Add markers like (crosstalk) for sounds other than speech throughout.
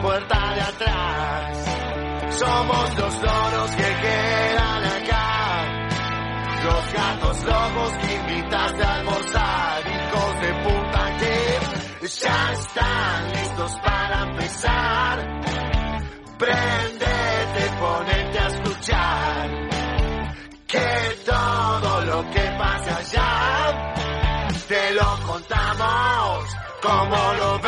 Puerta de atrás. Somos los loros que quedan acá. Los gatos locos que invitaste a almorzar. Hijos de puta que ya están listos para empezar. Prendete, ponete a escuchar. Que todo lo que pasa allá te lo contamos como lo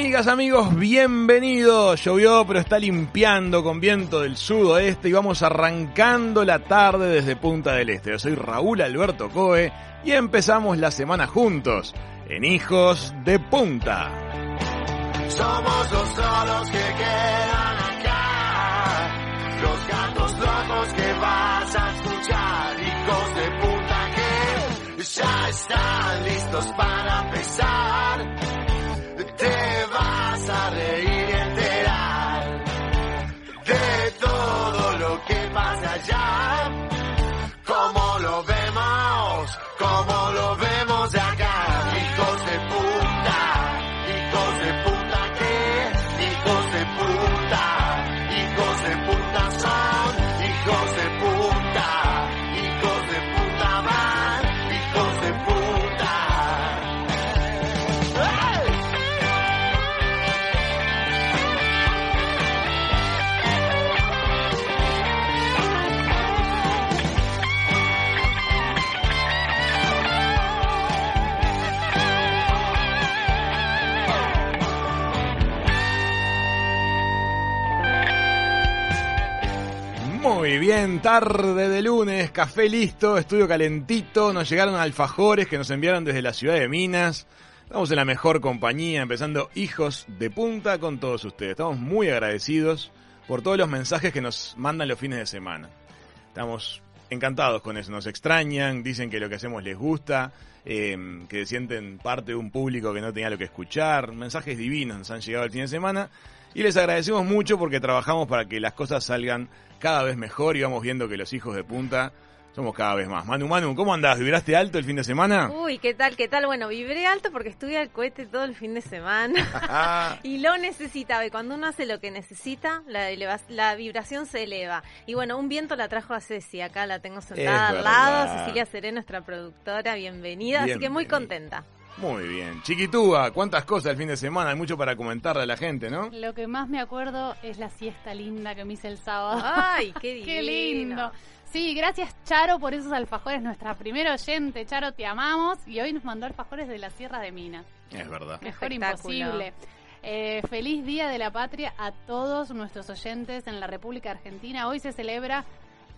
Amigas, amigos, bienvenidos. Llovió, pero está limpiando con viento del sudoeste y vamos arrancando la tarde desde Punta del Este. Yo soy Raúl Alberto Coe y empezamos la semana juntos en Hijos de Punta. Somos los solos que quedan acá, los gatos locos que vas a escuchar, hijos de puta que ya están listos para empezar. Te vas a reír y enterar de todo lo que pasa allá, tarde de lunes, café listo, estudio calentito, nos llegaron alfajores que nos enviaron desde la ciudad de Minas. Estamos en la mejor compañía, empezando Hijos de Punta con todos ustedes. Estamos muy agradecidos por todos los mensajes que nos mandan los fines de semana. Estamos encantados con eso, nos extrañan, dicen que lo que hacemos les gusta, eh, que sienten parte de un público que no tenía lo que escuchar, mensajes divinos nos han llegado el fin de semana y les agradecemos mucho porque trabajamos para que las cosas salgan cada vez mejor y vamos viendo que los hijos de punta somos cada vez más. Manu, Manu, ¿cómo andás? ¿Vibraste alto el fin de semana? Uy, ¿qué tal? ¿Qué tal? Bueno, vibré alto porque estuve al cohete todo el fin de semana (laughs) y lo necesitaba. Y cuando uno hace lo que necesita, la, eleva- la vibración se eleva. Y bueno, un viento la trajo a Ceci. Acá la tengo sentada al lado. Cecilia Seré, nuestra productora, bienvenida. Así que muy contenta. Muy bien. Chiquitúa, ¿cuántas cosas el fin de semana? Hay mucho para comentarle a la gente, ¿no? Lo que más me acuerdo es la siesta linda que me hice el sábado. Ay, qué (laughs) divino. Qué lindo. Sí, gracias Charo por esos alfajores, nuestra primera oyente. Charo, te amamos. Y hoy nos mandó alfajores de la Sierra de Minas. Es verdad. Mejor imposible. Eh, feliz Día de la Patria a todos nuestros oyentes en la República Argentina. Hoy se celebra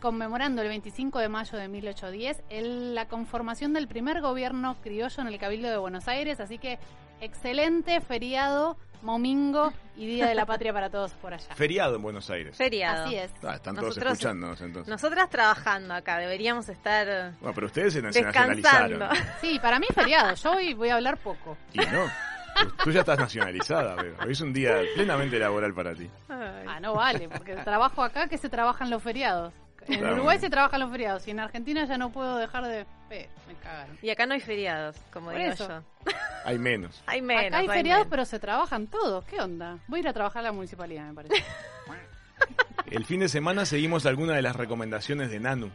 conmemorando el 25 de mayo de 1810 el- la conformación del primer gobierno criollo en el Cabildo de Buenos Aires. Así que excelente feriado, momingo y Día de la Patria para todos por allá. (laughs) Feriado en Buenos Aires. Feriado. Así es. Ah, están todos Nosotros- escuchándonos entonces. Nosotras trabajando acá, deberíamos estar Bueno, pero ustedes se nacionalizaron. Sí, para mí feriado. Yo hoy voy a hablar poco. Y no. Tú, tú ya estás nacionalizada, pero hoy es un día plenamente laboral para ti. Ay. Ah, no vale, porque trabajo acá que se trabajan los feriados. En Claro. Uruguay se trabajan los feriados y en Argentina ya no puedo dejar de... Eh, me cagaron. Y acá no hay feriados, como Por digo eso. yo. (laughs) Hay menos. Hay menos. Acá hay hay feriados, menos. pero se trabajan todos. ¿Qué onda? Voy a ir a trabajar a la municipalidad, me parece. (laughs) El fin de semana seguimos alguna de las recomendaciones de Nanu.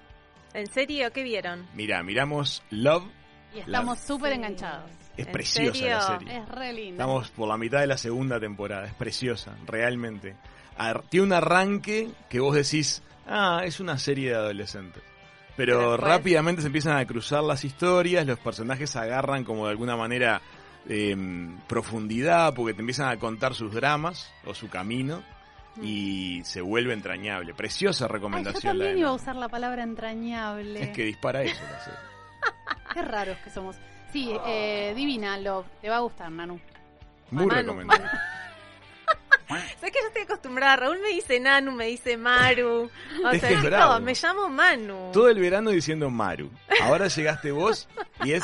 ¿En serio? ¿Qué vieron? Mira, miramos Love. Y estamos súper Sí. enganchados. Es ¿En preciosa la serie. Es re lindo. Estamos por la mitad de la segunda temporada. Es preciosa, realmente. ar- tiene un arranque que vos decís, ah, es una serie de adolescentes. Pero Pero después- rápidamente se empiezan a cruzar las historias, los personajes agarran como de alguna manera eh, profundidad, porque te empiezan a contar sus dramas o su camino y se vuelve entrañable. Preciosa Ay, yo recomendación. la también de iba a usar la palabra entrañable. Es que dispara eso. la serie. (laughs) Qué raros que somos. Sí, eh, divina, Love. Te va a gustar, Nanu. Muy Manu, recomendable. (laughs) ¿Sabes que yo estoy acostumbrada? Raúl me dice Nanu, me dice Maru. O (laughs) Es sea, que es bravo. me llamo Manu. Todo el verano diciendo Maru. Ahora llegaste vos y es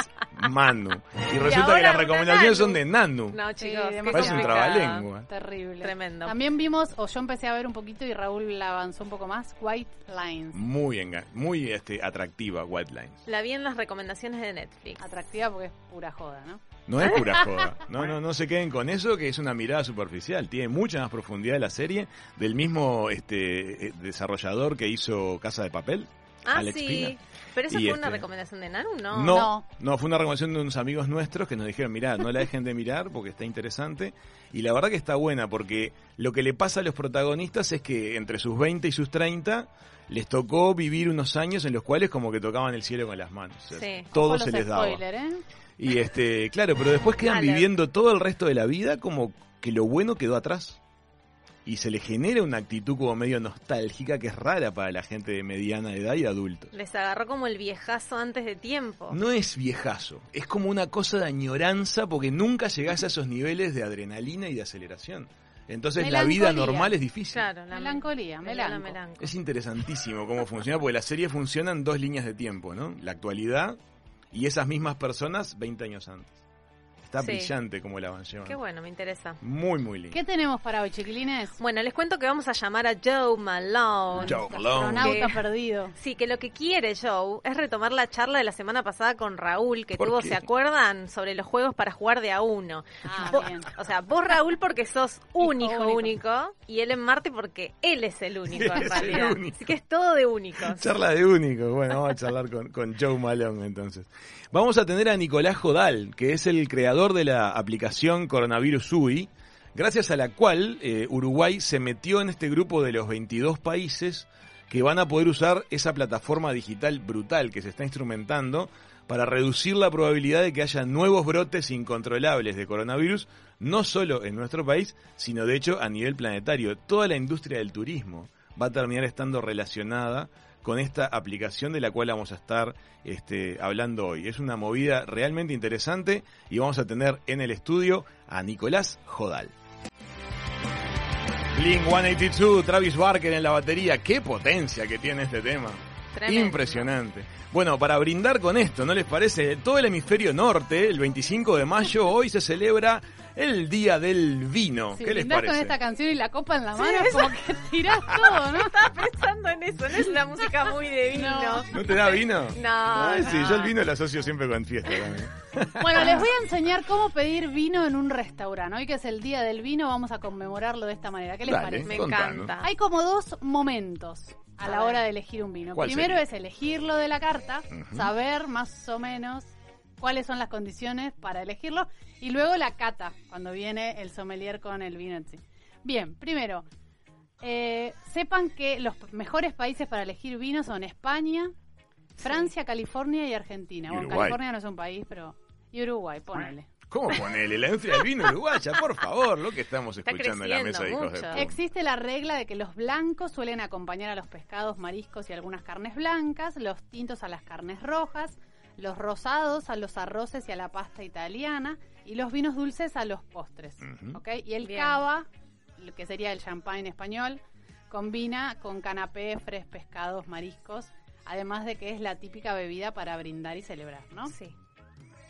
Manu. Y resulta que las recomendaciones son de Nanu. No, Sí, chicos, demasiado. Parece un trabalengua. Terrible. Tremendo. También vimos, o yo empecé a ver un poquito y Raúl la avanzó un poco más, White Lines. Muy, enga- muy este, atractiva, White Lines. La vi en las recomendaciones de Netflix. Atractiva porque es pura joda, ¿no? No es pura (laughs) joda. No, no, no se queden con eso, que es una mirada superficial. Tiene mucha más profundidad la serie del mismo este, eh, desarrollador que hizo Casa de Papel. Ah, Alex sí. Pina. Pero eso Y fue una este- recomendación de Nanu, ¿no? No, No. no, fue una recomendación de unos amigos nuestros que nos dijeron, mirá, no la dejen de mirar porque está interesante. Y la verdad que está buena porque lo que le pasa a los protagonistas es que entre sus 20 y sus 30 les tocó vivir unos años en los cuales como que tocaban el cielo con las manos. O sea, Sí. Todo se les daba. spoiler, ¿eh? Y este, claro, pero después quedan viviendo todo el resto de la vida como que lo bueno quedó atrás. Y se le genera una actitud como medio nostálgica que es rara para la gente de mediana edad y adultos. Les agarró como el viejazo antes de tiempo. No es viejazo, es como una cosa de añoranza porque nunca llegás a esos niveles de adrenalina y de aceleración. Entonces la vida normal es difícil. Claro, la Melancolía, me- la melanco. melanco. Es interesantísimo cómo funciona porque la serie funciona en dos líneas de tiempo, ¿no? La actualidad y esas mismas personas 20 años antes. Está Sí. brillante como la van llevando. Qué bueno, me interesa. Muy, muy lindo. ¿Qué tenemos para hoy, chiquilines? Bueno, les cuento que vamos a llamar a Joe Malone. Joe Malone. Que- perdido. Sí, que lo que quiere Joe es retomar la charla de la semana pasada con Raúl, que ¿Por tuvo, qué? ¿se acuerdan? Sobre los juegos para jugar de a uno. Ah, Vos- bien. o sea, vos Raúl porque sos un Hijo hijo único. único. y él en Marte porque él es el único en es el realidad. único. Así que es todo de únicos. Charla de único. Bueno, vamos a charlar con, con Joe Malone entonces. Vamos a tener a Nicolás Jodal, que es el creador de la aplicación Coronavirus UI, gracias a la cual eh, Uruguay se metió en este grupo de los 22 países que van a poder usar esa plataforma digital brutal que se está instrumentando para reducir la probabilidad de que haya nuevos brotes incontrolables de coronavirus, no solo en nuestro país, sino de hecho a nivel planetario. Toda la industria del turismo va a terminar estando relacionada con esta aplicación de la cual vamos a estar este, hablando hoy. Es una movida realmente interesante y vamos a tener en el estudio a Nicolás Jodal. Blink 182, Travis Barker en la batería. Qué potencia que tiene este tema. Tremendo. Impresionante. Bueno, para brindar con esto, ¿no les parece? Todo el hemisferio norte, el 25 de mayo, hoy se celebra el Día del Vino. Si ¿Qué les parece? con esta canción y la copa en la mano, es como que tirás (laughs) todo, ¿no? Estaba pensando en eso, no es una música muy de vino. No. ¿No te da vino? No, Ay, sí, no. yo el vino lo asocio siempre con fiesta también. Bueno, les voy a enseñar cómo pedir vino en un restaurante. Hoy que es el día del vino, vamos a conmemorarlo de esta manera. ¿Qué les Dale. parece? Me Contanos. encanta. Hay como dos momentos a A la ver. hora de elegir un vino. ¿Cuál Primero sería? es elegirlo de la carta, saber más o menos cuáles son las condiciones para elegirlo y luego la cata, cuando viene el sommelier con el vino en sí. Bien, primero, eh, sepan que los mejores países para elegir vino son España, Francia, California y Argentina. Y bueno. California no es un país, pero... Y Uruguay, ponele. ¿Cómo ponele la industria del vino uruguaya? Por favor, lo que estamos Está escuchando en la mesa de hijos de mucho. puta. Existe la regla de que los blancos suelen acompañar a los pescados, mariscos y algunas carnes blancas, los tintos a las carnes rojas, los rosados a los arroces y a la pasta italiana y los vinos dulces a los postres. ¿ok? Y el Bien. cava, lo que sería el champagne español, combina con canapé, fres, pescados, mariscos, además de que es la típica bebida para brindar y celebrar, ¿no? Sí,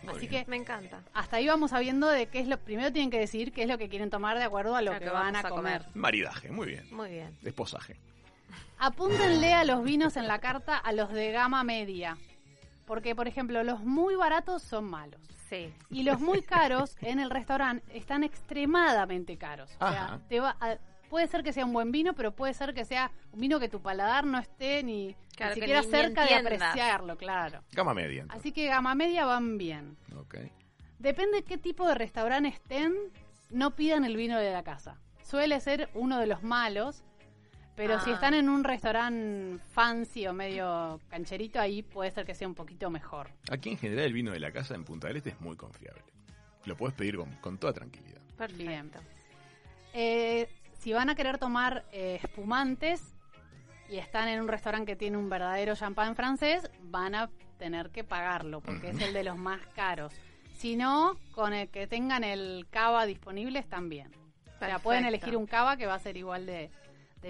Muy Así bien. que me encanta. hasta ahí vamos sabiendo de qué es lo primero tienen que decidir qué es lo que quieren tomar de acuerdo a lo Lo que, que van a comer. Maridaje, muy bien. Muy bien. Desposaje. Apúntenle a los vinos en la carta a los de gama media. Porque, por ejemplo, los muy baratos son malos. Sí. Y los muy caros en el restaurante están extremadamente caros. O sea, Ajá. te va a- puede ser que sea un buen vino, pero puede ser que sea un vino que tu paladar no esté ni, Claro, ni siquiera ni- ni cerca de apreciarlo, claro. Gama media. entonces. Así que gama media van bien. Ok. Depende de qué tipo de restaurante estén, no pidan el vino de la casa. suele ser uno de los malos. Pero si Ah. están en un restaurante fancy o medio cancherito, ahí puede ser que sea un poquito mejor. Aquí en general el vino de la casa en Punta del Este es muy confiable. Lo puedes pedir con, con toda tranquilidad. Perfecto. Eh, si van a querer tomar eh, espumantes y están en un restaurante que tiene un verdadero champán francés, van a tener que pagarlo porque es el de los más caros. Si no, con el que tengan el cava disponible están bien. O sea, pueden elegir un cava que va a ser igual de,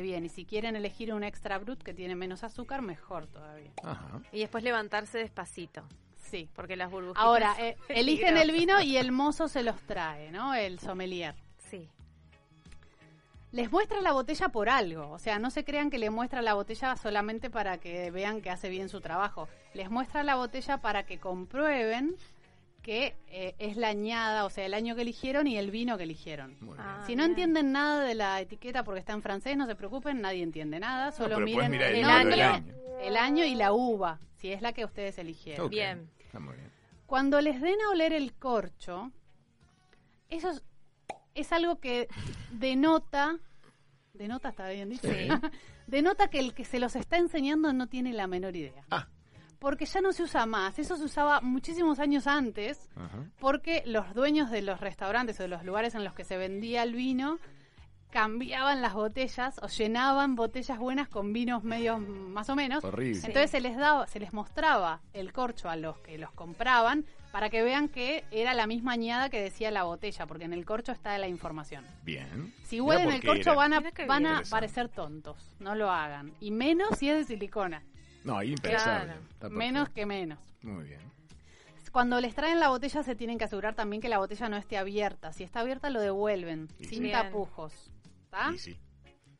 bien. Y si quieren elegir un extra brut que tiene menos azúcar, mejor todavía. Ajá. Y después levantarse despacito, Sí. porque las burbujitas... Ahora, eh, (laughs) eligen el vino y el mozo se los trae, ¿no? El sommelier. Sí. Les muestra la botella por algo, o sea, no se crean que le muestra la botella solamente para que vean que hace bien su trabajo. Les muestra la botella para que comprueben que eh, es la añada, o sea, el año que eligieron y el vino que eligieron. Ah, Si no bien. entienden nada de la etiqueta porque está en francés, no se preocupen, nadie entiende nada, solo miren el año, año. el año y la uva, si es la que ustedes eligieron. Bien. Está muy bien. Cuando les den a oler el corcho, eso es, es algo que denota, denota está bien dicho, Sí. (laughs) denota que el que se los está enseñando no tiene la menor idea. Ah. Porque ya no se usa más, eso se usaba muchísimos años antes, Ajá. porque los dueños de los restaurantes o de los lugares en los que se vendía el vino cambiaban las botellas o llenaban botellas buenas con vinos medios más o menos. Horrible. Entonces se les daba, se les mostraba el corcho a los que los compraban para que vean que era la misma añada que decía la botella, porque en el corcho está la información. Bien. Si huelen el corcho era. van a, van a parecer tontos, no lo hagan. Y menos si es de silicona, No, ahí impensable. Claro. Menos que menos. Muy bien. Cuando les traen la botella se tienen que asegurar también que la botella no esté abierta. Si está abierta lo devuelven, Y sin sí. tapujos. ¿Está? Y sí.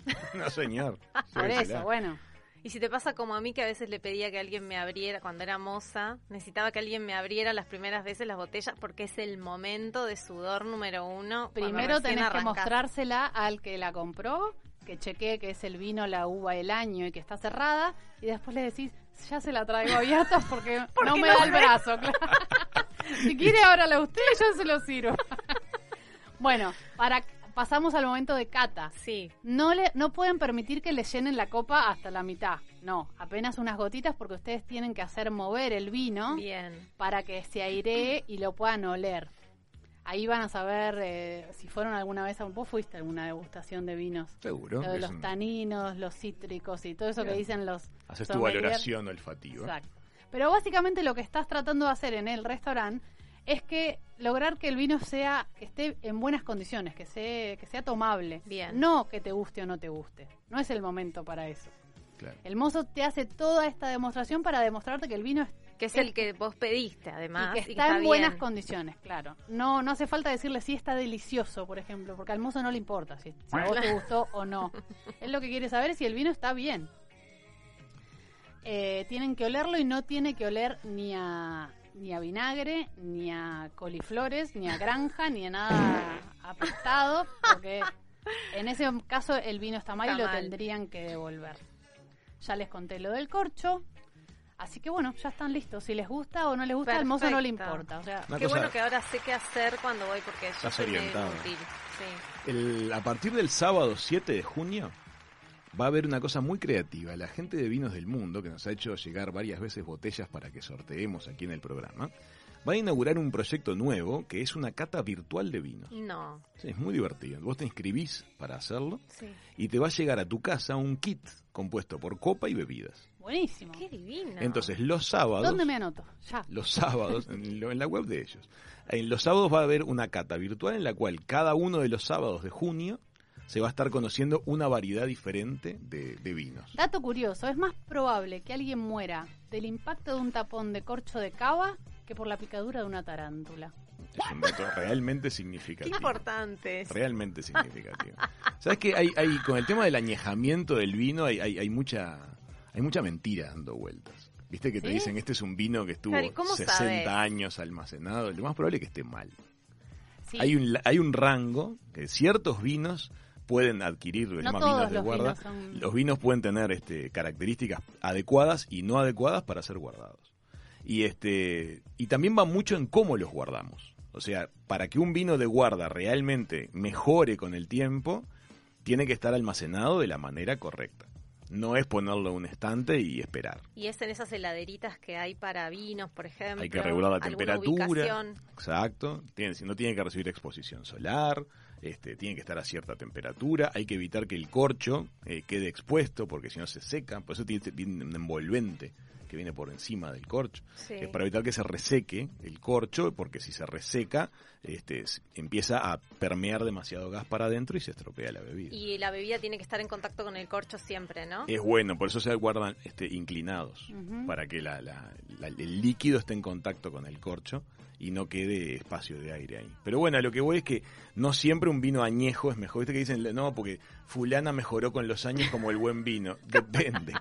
(laughs) no, señor. (laughs) Por eso, bueno. Y si te pasa como a mí, que a veces le pedía que alguien me abriera, cuando era moza, necesitaba que alguien me abriera las primeras veces las botellas porque es el momento de sudor número uno. Primero tenés que mostrársela al que la compró, que chequee que es el vino, la uva, el año y que está cerrada. Y después le decís, ya se la traigo abierta porque (laughs) no me no da el brazo. (laughs) claro. si quiere, ábrala usted yo se lo sirvo. (laughs) bueno, para pasamos al momento de cata. Sí, No, le, no pueden permitir que le llenen la copa hasta la mitad. No, apenas unas gotitas porque ustedes tienen que hacer mover el vino bien. para que se airee y lo puedan oler. Ahí van a saber eh, si fueron alguna vez a vos fuiste a alguna degustación de vinos. Seguro. Lo de es los un- taninos, los cítricos y todo eso que dicen los Haces tu valoración olfativa. Exacto. Pero básicamente lo que estás tratando de hacer en el restaurante es que lograr que el vino sea que esté en buenas condiciones, que sea que sea tomable. Bien. No que te guste o no te guste. No es el momento para eso. Claro. El mozo te hace toda esta demostración para demostrarte que el vino es Que es el que vos pediste, además. y que y está, en buenas bien. condiciones, claro. No, no hace falta decirle si está delicioso, por ejemplo, porque al mozo no le importa si, si a vos te gustó o no. (laughs) Él lo que quiere saber es si el vino está bien. Eh, tienen que olerlo y no tiene que oler ni a ni a vinagre, ni a coliflores, ni a granja, ni a nada (laughs) apestado, porque en ese caso el vino está mal Está y lo mal. tendrían que devolver. Ya les conté lo del corcho. Así que bueno, ya están listos. Si les gusta o no les gusta, al mozo no le importa. O sea, Qué cosa- bueno que ahora sé qué hacer cuando voy porque yo Estás inútil. Sí. El- a partir del sábado 7 de junio va a haber una cosa muy creativa. La gente de Vinos del Mundo, que nos ha hecho llegar varias veces botellas para que sorteemos aquí en el programa, va a inaugurar un proyecto nuevo que es una cata virtual de vinos. No, Sí, es muy divertido. Vos te inscribís para hacerlo sí. y te va a llegar a tu casa un kit compuesto por copa y bebidas. buenísimo. Qué divino. Entonces los sábados... ¿Dónde me anoto? Ya. los sábados, en, lo- en la web de ellos. En los sábados va a haber una cata virtual en la cual cada uno de los sábados de junio se va a estar conociendo una variedad diferente de, de vinos. Dato curioso, es más probable que alguien muera del impacto de un tapón de corcho de cava que por la picadura de una tarántula. Es un dato realmente Qué significativo. importante es. Realmente significativo. ¿Sabes que hay, hay, con el tema del añejamiento del vino hay, hay, hay mucha hay mucha mentira dando vueltas? ¿Viste que te ¿Sí? dicen este es un vino que estuvo Claro, ¿y cómo 60 sabes? años almacenado? Lo más probable es que esté mal. Sí, Hay un, hay un rango que ciertos vinos pueden adquirir, lo no llaman todos vinos de los guarda. vinos son... Los vinos pueden tener este, características adecuadas y no adecuadas para ser guardados. Y este y también va mucho en cómo los guardamos. O sea, para que un vino de guarda realmente mejore con el tiempo, tiene que estar almacenado de la manera correcta. No es ponerlo en un estante y esperar. Y es en esas heladeritas que hay para vinos, por ejemplo. Hay que regular la temperatura. ubicación. Exacto. Tiene, no tiene que recibir exposición solar. Este, tiene que estar a cierta temperatura. Hay que evitar que el corcho eh, quede expuesto porque si no se seca. Por eso tiene, tiene un envolvente que viene por encima del corcho. Sí. Es para evitar que se reseque el corcho, porque si se reseca, este, empieza a permear demasiado gas para adentro y se estropea la bebida. Y la bebida tiene que estar en contacto con el corcho siempre, ¿no? Es bueno, por eso se guardan este, inclinados, para que la- la- la- el líquido esté en contacto con el corcho y no quede espacio de aire ahí. Pero bueno, a lo que voy es que no siempre un vino añejo es mejor. Viste que dicen, no, porque fulana mejoró con los años como el buen vino. (laughs) Depende,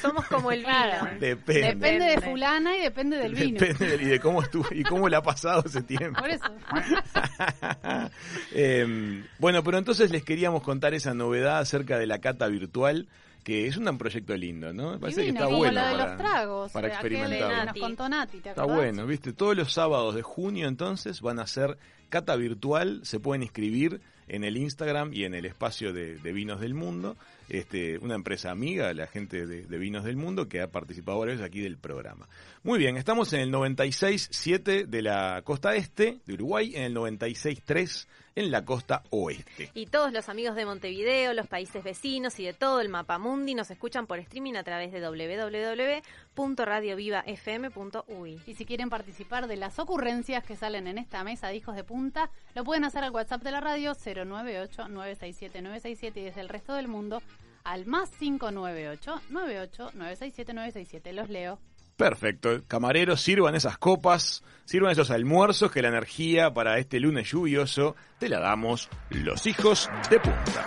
Somos como el vino. Claro. (laughs) depende. Depende de fulana y depende del vino. Depende del- y de cómo estuvo y cómo le ha pasado ese tiempo. Por eso. (laughs) Eh, bueno, pero entonces les queríamos contar esa novedad acerca de la cata virtual, que es un proyecto lindo, ¿no? Me parece Divino, que está bueno lo de para, los tragos. para eh, que nos contó Nati, ¿te Está bueno, ¿viste? Todos los sábados de junio entonces van a ser cata virtual, se pueden inscribir en el Instagram y en el espacio de, de Vinos del Mundo, este, una empresa amiga, la gente de, de Vinos del Mundo, que ha participado varias veces aquí del programa. Muy bien, estamos en el 96.7 de la costa este de Uruguay, en el 96.3 en la costa oeste. Y todos los amigos de Montevideo, los países vecinos y de todo el mapamundi nos escuchan por streaming a través de www.radiovivafm.uy. Y si quieren participar de las ocurrencias que salen en esta mesa de hijos de punta, lo pueden hacer al WhatsApp de la radio 098-967-967 y desde el resto del mundo al más 598-98-967-967. Los leo. Perfecto. Camareros, sirvan esas copas, sirvan esos almuerzos, que la energía para este lunes lluvioso te la damos los hijos de punta.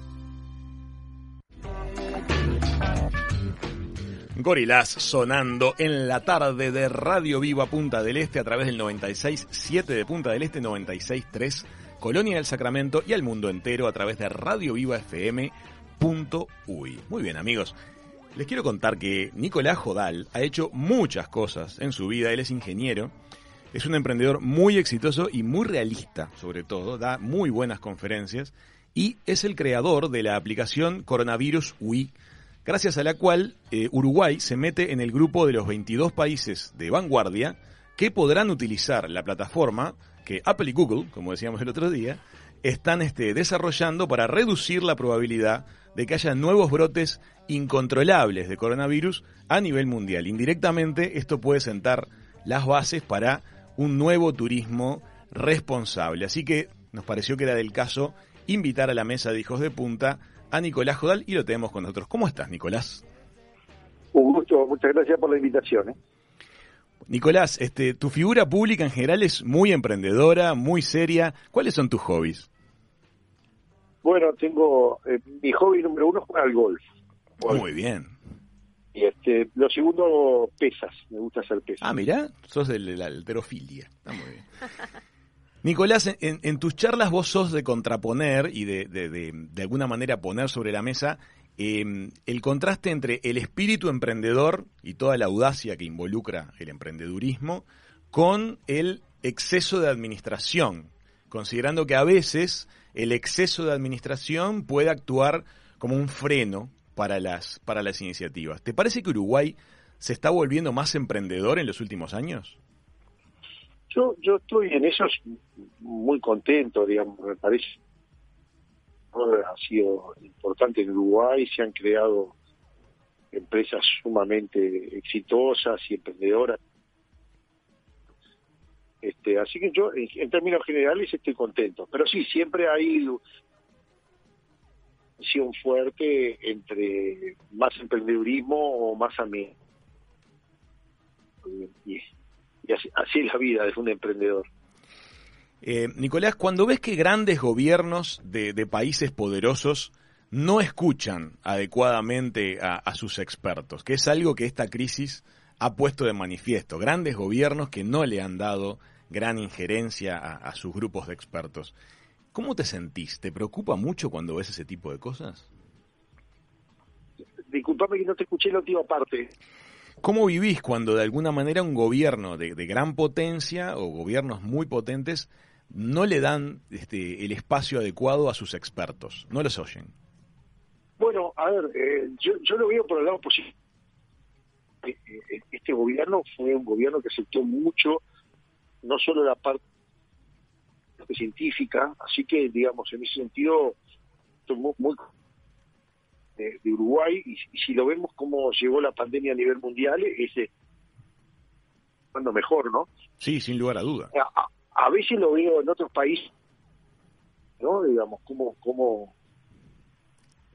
Gorilas sonando en la tarde de Radio Viva Punta del Este a través del 96.7 de Punta del Este, 96.3 Colonia del Sacramento y al mundo entero a través de Radio Viva FM. Uy. Muy bien amigos, les quiero contar que Nicolás Jodal ha hecho muchas cosas en su vida, él es ingeniero, es un emprendedor muy exitoso y muy realista sobre todo, da muy buenas conferencias y es el creador de la aplicación Coronavirus UI gracias a la cual eh, Uruguay se mete en el grupo de los 22 países de vanguardia que podrán utilizar la plataforma que Apple y Google, como decíamos el otro día, están este, desarrollando para reducir la probabilidad de que haya nuevos brotes incontrolables de coronavirus a nivel mundial. Indirectamente, esto puede sentar las bases para un nuevo turismo responsable. Así que nos pareció que era del caso invitar a la mesa de hijos de punta a Nicolás Jodal y lo tenemos con nosotros. ¿Cómo estás, Nicolás? Un gusto, muchas gracias por la invitación. ¿eh? Nicolás, este, tu figura pública en general es muy emprendedora, muy seria. ¿Cuáles son tus hobbies? Bueno, tengo eh, mi hobby número uno es jugar al golf. Muy bien. Y este, lo segundo, pesas. Me gusta hacer pesas. Ah, mirá, sos de la alterofilia. Está muy bien. (laughs) Nicolás, en, en tus charlas vos sos de contraponer y de, de, de, alguna manera poner sobre la mesa eh, el contraste entre el espíritu emprendedor y toda la audacia que involucra el emprendedurismo con el exceso de administración, considerando que a veces el exceso de administración puede actuar como un freno para las, para las iniciativas. ¿Te parece que Uruguay se está volviendo más emprendedor en los últimos años? Yo, yo estoy en eso muy contento, digamos, me parece. Ha sido importante en Uruguay, se han creado empresas sumamente exitosas y emprendedoras. Este, así que yo, en, términos generales, estoy contento. Pero sí, siempre hay un fuerte entre más emprendedurismo o más a mí. Y, y así, así, es la vida de un emprendedor. Eh, Nicolás, cuando ves que grandes gobiernos de, países poderosos no escuchan adecuadamente a, sus expertos, que es algo que esta crisis ha puesto de manifiesto, grandes gobiernos que no le han dado gran injerencia a, sus grupos de expertos. ¿Cómo te sentís? ¿Te preocupa mucho cuando ves ese tipo de cosas? Disculpame que no te escuché la última parte. ¿Cómo vivís cuando de alguna manera un gobierno de, gran potencia o gobiernos muy potentes no le dan este, el espacio adecuado a sus expertos? No los oyen. Bueno, a ver, eh, yo, lo veo por el lado positivo. Eh, eh, este gobierno fue un gobierno que aceptó mucho, no solo la parte científica, así que, digamos, en ese sentido, estoy muy, de, Uruguay, y, si lo vemos cómo llegó la pandemia a nivel mundial, es cuando mejor, ¿no? Sí, sin lugar a duda. A, veces lo veo en otros países, ¿no? Digamos, como, como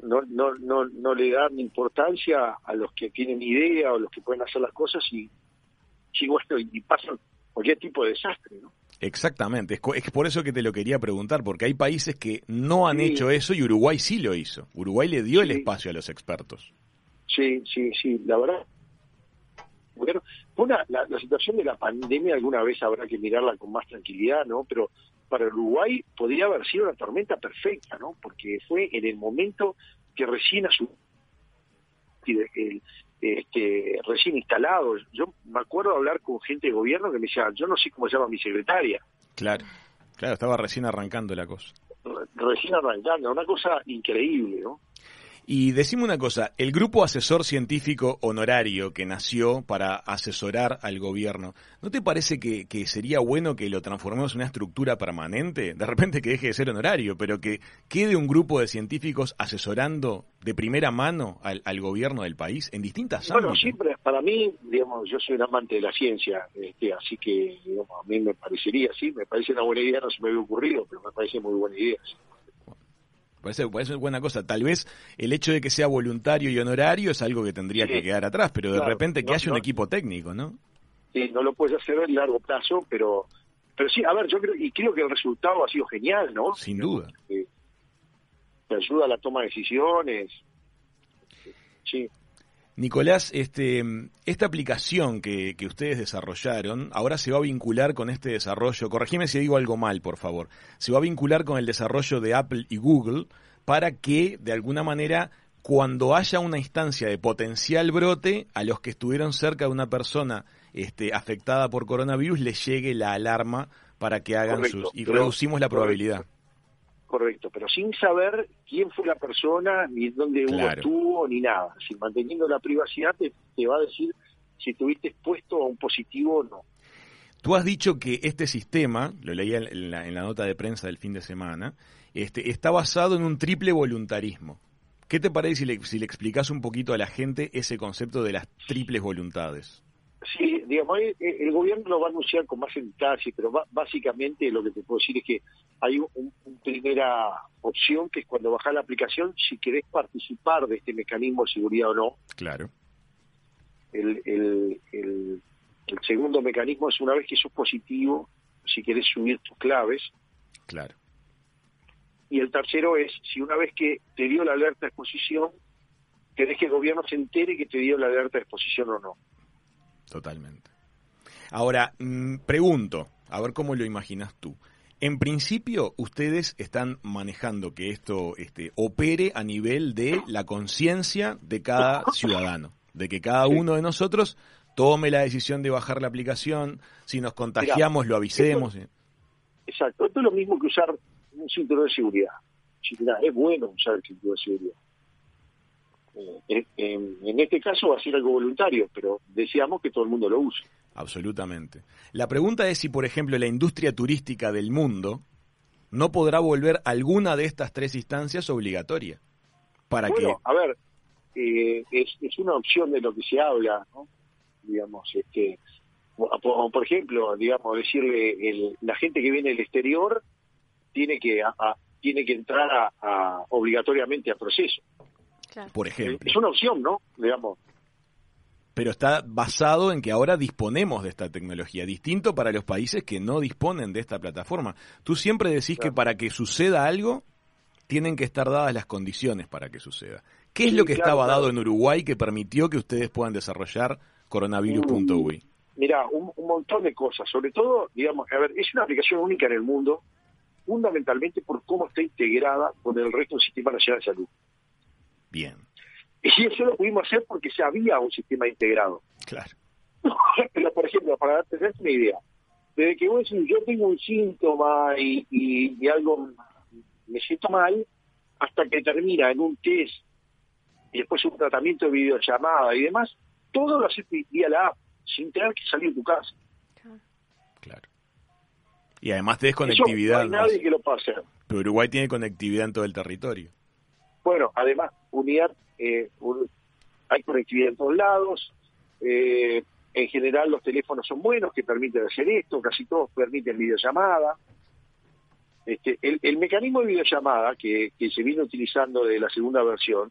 no, no, no, no le dan importancia a los que tienen idea o los que pueden hacer las cosas y, y bueno, y pasan cualquier tipo de desastre, ¿no? Exactamente, es, por eso que te lo quería preguntar, porque hay países que no han hecho eso y Uruguay sí lo hizo. Uruguay le dio el espacio a los expertos. Sí, sí, sí, la verdad. Bueno, una, la, la, situación de la pandemia alguna vez habrá que mirarla con más tranquilidad, ¿no? Pero para Uruguay podría haber sido una tormenta perfecta, ¿no? Porque fue en el momento que recién a su este, recién instalado. Yo me acuerdo hablar con gente de gobierno que me decía, yo no sé cómo se llama mi secretaria. Claro, claro, estaba recién arrancando la cosa. Recién arrancando, una cosa increíble, ¿no? Y decime una cosa, el grupo asesor científico honorario que nació para asesorar al gobierno, ¿no te parece que, sería bueno que lo transformemos en una estructura permanente? De repente que deje de ser honorario, pero que quede un grupo de científicos asesorando de primera mano al, gobierno del país en distintas áreas. Bueno, siempre, para mí, digamos, yo soy un amante de la ciencia, este, así que a mí me parecería, sí, me parece una buena idea, no se me había ocurrido, pero me parece muy buena idea. Parece, parece buena cosa. Tal vez el hecho de que sea voluntario y honorario es algo que tendría que quedar atrás, pero de repente que haya un equipo técnico, ¿no? Sí, no lo puedes hacer a largo plazo, pero pero sí, a ver, yo creo y creo que el resultado ha sido genial, ¿no? Sin duda. te ayuda a la toma de decisiones. Sí. Nicolás, este, esta aplicación que, que, ustedes desarrollaron ahora se va a vincular con este desarrollo, corregime si digo algo mal, por favor, se va a vincular con el desarrollo de Apple y Google para que, de alguna manera, cuando haya una instancia de potencial brote, a los que estuvieron cerca de una persona este, afectada por coronavirus les llegue la alarma para que hagan sus... y reducimos la probabilidad. Correcto, pero sin saber quién fue la persona, ni dónde uno estuvo, ni nada. Si manteniendo la privacidad te, va a decir si estuviste expuesto a un positivo o no. Tú has dicho que este sistema, lo leía en la, nota de prensa del fin de semana, este, está basado en un triple voluntarismo. ¿Qué te parece si le, si le explicas un poquito a la gente ese concepto de las triples voluntades? Sí, digamos, eh, eh, el, gobierno lo va a anunciar con más detalle, pero básicamente lo que te puedo decir es que hay una un primera opción que es cuando bajas la aplicación, si querés participar de este mecanismo de seguridad o no. Claro. El, el, el, segundo mecanismo es una vez que sos positivo, si querés subir tus claves. Claro. Y el tercero es, si una vez que te dio la alerta de exposición, querés que el gobierno se entere que te dio la alerta de exposición o no. Totalmente. Ahora, mm, pregunto, a ver cómo lo imaginas tú. En principio, ustedes están manejando que esto este, opere a nivel de la conciencia de cada ciudadano, de que cada uno de nosotros tome la decisión de bajar la aplicación, si nos contagiamos lo avisemos. exacto, esto es lo mismo que usar un cinturón de seguridad. es bueno usar el cinturón de seguridad. Eh, en, este caso va a ser algo voluntario, pero deseamos que todo el mundo lo use. Absolutamente. La pregunta es si, por ejemplo, la industria turística del mundo no podrá volver alguna de estas tres instancias obligatoria. Para bueno, a ver, eh, es, una opción de lo que se habla, ¿no? Digamos, este, por, ejemplo, digamos, decirle la gente que viene del exterior tiene que tiene que entrar a, obligatoriamente a proceso. Por ejemplo. Es una opción, ¿no? Digamos. pero está basado en que ahora disponemos de esta tecnología, distinto para los países que no disponen de esta plataforma. Tú siempre decís que para que suceda algo, tienen que estar dadas las condiciones para que suceda. ¿Qué es lo que estaba dado en Uruguay que permitió que ustedes puedan desarrollar coronavirus.ui? Mira, un, montón de cosas, sobre todo, digamos, a ver, es una aplicación única en el mundo, fundamentalmente por cómo está integrada con el resto del Sistema Nacional de Salud. Bien. Y eso lo pudimos hacer porque ya había un sistema integrado. Claro. (laughs) Pero, por ejemplo, para darte una idea, desde que vos decís, yo tengo un síntoma y, y, algo me siento mal, hasta que termina en un test y después un tratamiento de videollamada y demás, todo lo haces vía la app, sin tener que salir de tu casa. Claro. Y además tenés conectividad. no hay nadie que lo hacer. Pero Uruguay tiene conectividad en todo el territorio. Bueno, además, unidad, eh, hay conectividad en todos lados. Eh, en general los teléfonos son buenos que permiten hacer esto, casi todos permiten videollamada. Este, el, mecanismo de videollamada que, se viene utilizando de la segunda versión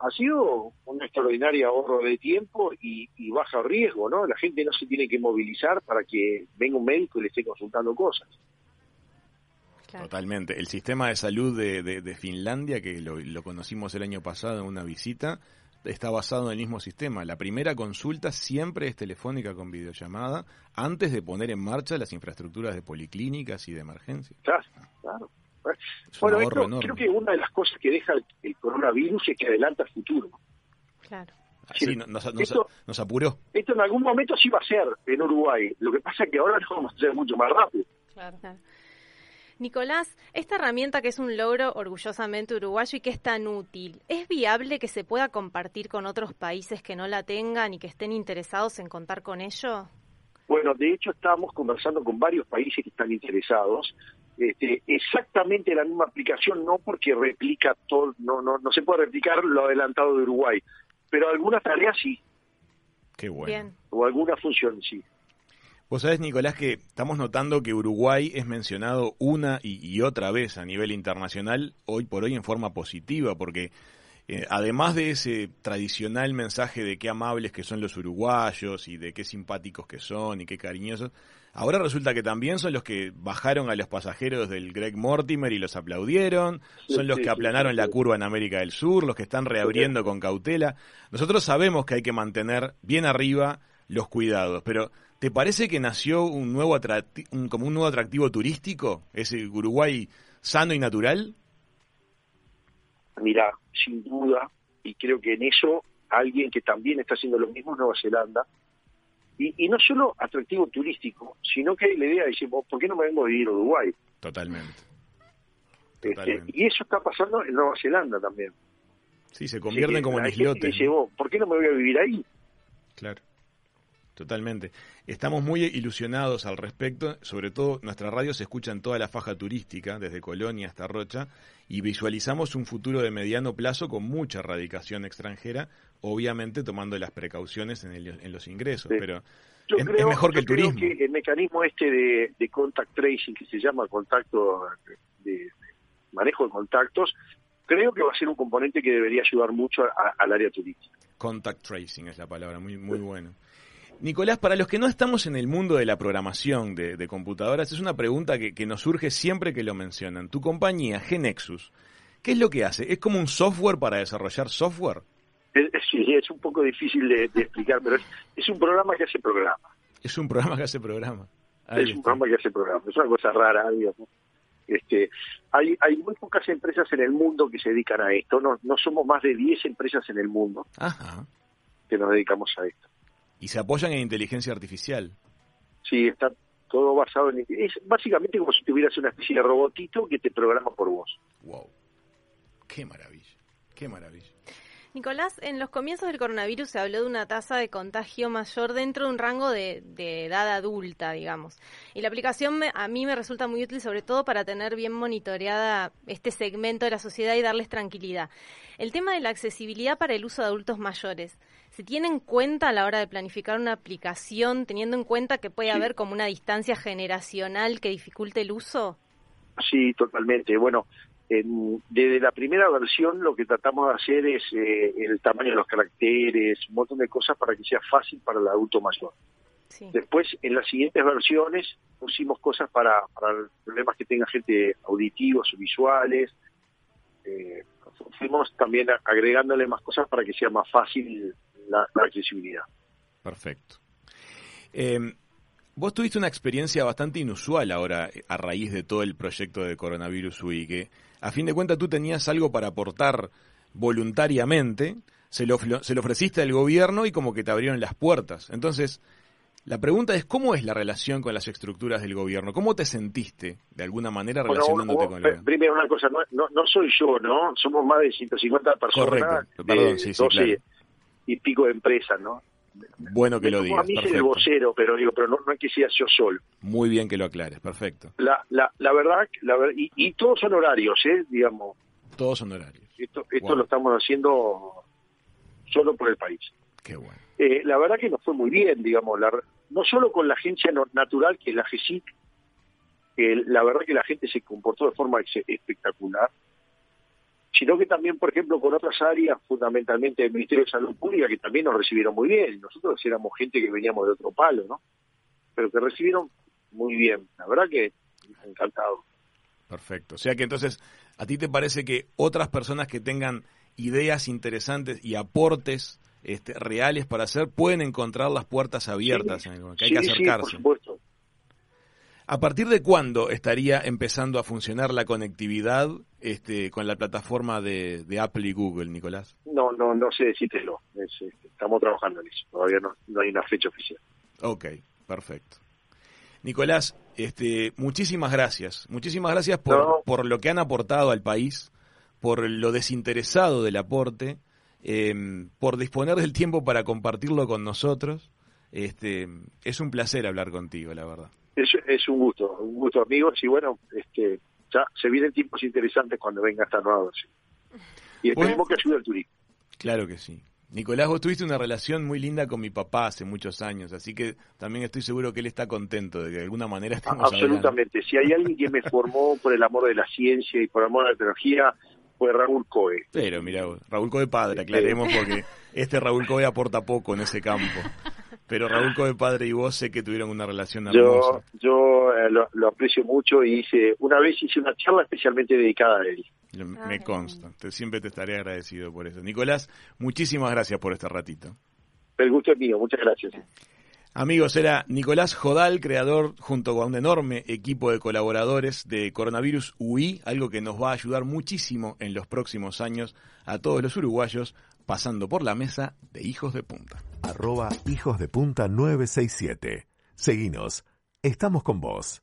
ha sido un extraordinario ahorro de tiempo y, baja riesgo, ¿no? La gente no se tiene que movilizar para que venga un médico y le esté consultando cosas. Totalmente. El sistema de salud de, Finlandia, que lo, conocimos el año pasado en una visita, está basado en el mismo sistema. La primera consulta siempre es telefónica con videollamada antes de poner en marcha las infraestructuras de policlínicas y de emergencia. Claro, claro. Bueno, creo que una de las cosas que deja el, coronavirus es que adelanta el futuro. Claro. Sí, nos, apuró. Esto en algún momento sí va a ser en Uruguay. Lo que pasa es que ahora lo vamos a hacer mucho más rápido. Claro. Nicolás, esta herramienta que es un logro orgullosamente uruguayo y que es tan útil, ¿es viable que se pueda compartir con otros países que no la tengan y que estén interesados en contar con ello? Bueno, de hecho estamos conversando con varios países que están interesados. Este, exactamente la misma aplicación, no porque replica todo, no, no, no se puede replicar lo adelantado de Uruguay, pero algunas tareas sí. Qué bueno. O alguna función sí. Vos sabés, Nicolás, que estamos notando que Uruguay es mencionado una y, otra vez a nivel internacional, hoy por hoy en forma positiva, porque eh, además de ese tradicional mensaje de qué amables que son los uruguayos y de qué simpáticos que son y qué cariñosos, ahora resulta que también son los que bajaron a los pasajeros del Greg Mortimer y los aplaudieron, son los que aplanaron la curva en América del Sur, los que están reabriendo con cautela. Nosotros sabemos que hay que mantener bien arriba los cuidados, pero ¿Te parece que nació un nuevo como un nuevo atractivo turístico, ese Uruguay sano y natural? Mira, sin duda, y creo que en eso alguien que también está haciendo lo mismo es Nueva Zelanda, y, no solo atractivo turístico, sino que hay la idea de decir, ¿por qué no me vengo a vivir a Uruguay? Totalmente. Este, y eso está pasando en Nueva Zelanda también. Sí, se convierten como en islotes. ¿por qué no me voy a vivir ahí? Claro. Totalmente. Estamos muy ilusionados al respecto, sobre todo nuestra radio se escucha en toda la faja turística, desde Colonia hasta Rocha, y visualizamos un futuro de mediano plazo con mucha radicación extranjera, obviamente tomando las precauciones en, los ingresos, pero es, mejor que el turismo. el mecanismo este de, contact tracing, que se llama contacto de, manejo de contactos, creo que va a ser un componente que debería ayudar mucho al área turística. Contact tracing es la palabra, muy, muy bueno. Nicolás, para los que no estamos en el mundo de la programación de, computadoras, es una pregunta que, nos surge siempre que lo mencionan. Tu compañía, Genexus, ¿qué es lo que hace? ¿Es como un software para desarrollar software? Sí, es un poco difícil de, explicar, pero es, un programa que hace programa. Es un programa que hace programa. es un programa que hace programa. Es una cosa rara, digamos. Este, hay, hay muy pocas empresas en el mundo que se dedican a esto. No, no somos más de 10 empresas en el mundo que nos dedicamos a esto y se apoyan en inteligencia artificial. Sí, está todo basado en... Es básicamente como si tuvieras una especie de robotito que te programa por vos. Wow. Qué maravilla, qué maravilla. Nicolás, en los comienzos del coronavirus se habló de una tasa de contagio mayor dentro de un rango de, edad adulta, digamos. Y la aplicación a mí me resulta muy útil, sobre todo para tener bien monitoreada este segmento de la sociedad y darles tranquilidad. El tema de la accesibilidad para el uso de adultos mayores. ¿Se tiene en cuenta a la hora de planificar una aplicación, teniendo en cuenta que puede haber como una distancia generacional que dificulte el uso? Sí, totalmente. Bueno, desde la primera versión lo que tratamos de hacer es eh, el tamaño de los caracteres, un montón de cosas para que sea fácil para el adulto mayor. Después, en las siguientes versiones, pusimos cosas para, problemas que tenga gente auditivos o visuales. Eh, fuimos también agregándole más cosas para que sea más fácil la, accesibilidad. Perfecto. Eh, vos tuviste una experiencia bastante inusual ahora a raíz de todo el proyecto de Coronavirus UI, que a fin de cuentas tú tenías algo para aportar voluntariamente, se lo, se lo ofreciste al gobierno y como que te abrieron las puertas. Entonces, la pregunta es, ¿cómo es la relación con las estructuras del gobierno? ¿Cómo te sentiste, de alguna manera, relacionándote con el Primero, una cosa, no, no, soy yo, ¿no? Somos más de 150 personas. Correcto, perdón, sí, sí, y pico de empresas, ¿no? Bueno que lo digas. A mí soy el vocero, pero digo, pero no, no es que sea yo solo. Muy bien que lo aclares, perfecto. La, la, la verdad, la y, y, todos son horarios, ¿eh? Digamos. Todos son horarios. Esto, esto lo estamos haciendo solo por el país. Qué bueno. Eh, la verdad que nos fue muy bien, digamos, la, no solo con la agencia natural, que es la GESIC, que la verdad que la gente se comportó de forma espectacular, sino que también, por ejemplo, con otras áreas, fundamentalmente el Ministerio de Salud Pública, que también nos recibieron muy bien. Nosotros éramos gente que veníamos de otro palo, ¿no? Pero que recibieron muy bien. La verdad que encantado. Perfecto. O sea que entonces, ¿a ti te parece que otras personas que tengan ideas interesantes y aportes este, reales para hacer pueden encontrar las puertas abiertas? que hay que acercarse. Sí, por supuesto. ¿A partir de cuándo estaría empezando a funcionar la conectividad este, con la plataforma de, Apple y Google, Nicolás? No, no, no sé decírtelo. Este, estamos trabajando en eso. Todavía no, hay una fecha oficial. Ok, perfecto. Nicolás, este, muchísimas gracias. Muchísimas gracias por, por lo que han aportado al país, por lo desinteresado del aporte, em, por disponer del tiempo para compartirlo con nosotros. Este, es un placer hablar contigo, la verdad es, es un gusto, un gusto amigos y bueno, este ya se vienen tiempos interesantes cuando venga esta nueva versión. Y esperemos que ayude al turismo. Claro que sí. Nicolás, vos tuviste una relación muy linda con mi papá hace muchos años, así que también estoy seguro que él está contento de que de alguna manera estemos Absolutamente. Si hay alguien que me formó (laughs) por el amor de la ciencia y por el amor de la tecnología, fue Raúl Coe. Pero mira, Raúl Coe padre, aclaremos porque este Raúl Coe aporta poco en ese campo. (laughs) Pero Raúl Coe padre y vos sé que tuvieron una relación hermosa. Yo, yo eh, lo, aprecio mucho y hice una vez hice una charla especialmente dedicada a él. Me consta, siempre te estaré agradecido por eso. Nicolás, muchísimas gracias por este ratito. El gusto es mío, muchas gracias. Amigos, era Nicolás Jodal, creador junto con un enorme equipo de colaboradores de Coronavirus UI, algo que nos va a ayudar muchísimo en los próximos años a todos los uruguayos pasando por la mesa de Hijos de Punta. Arroba Hijos de Punta 967. Seguinos. Estamos con vos.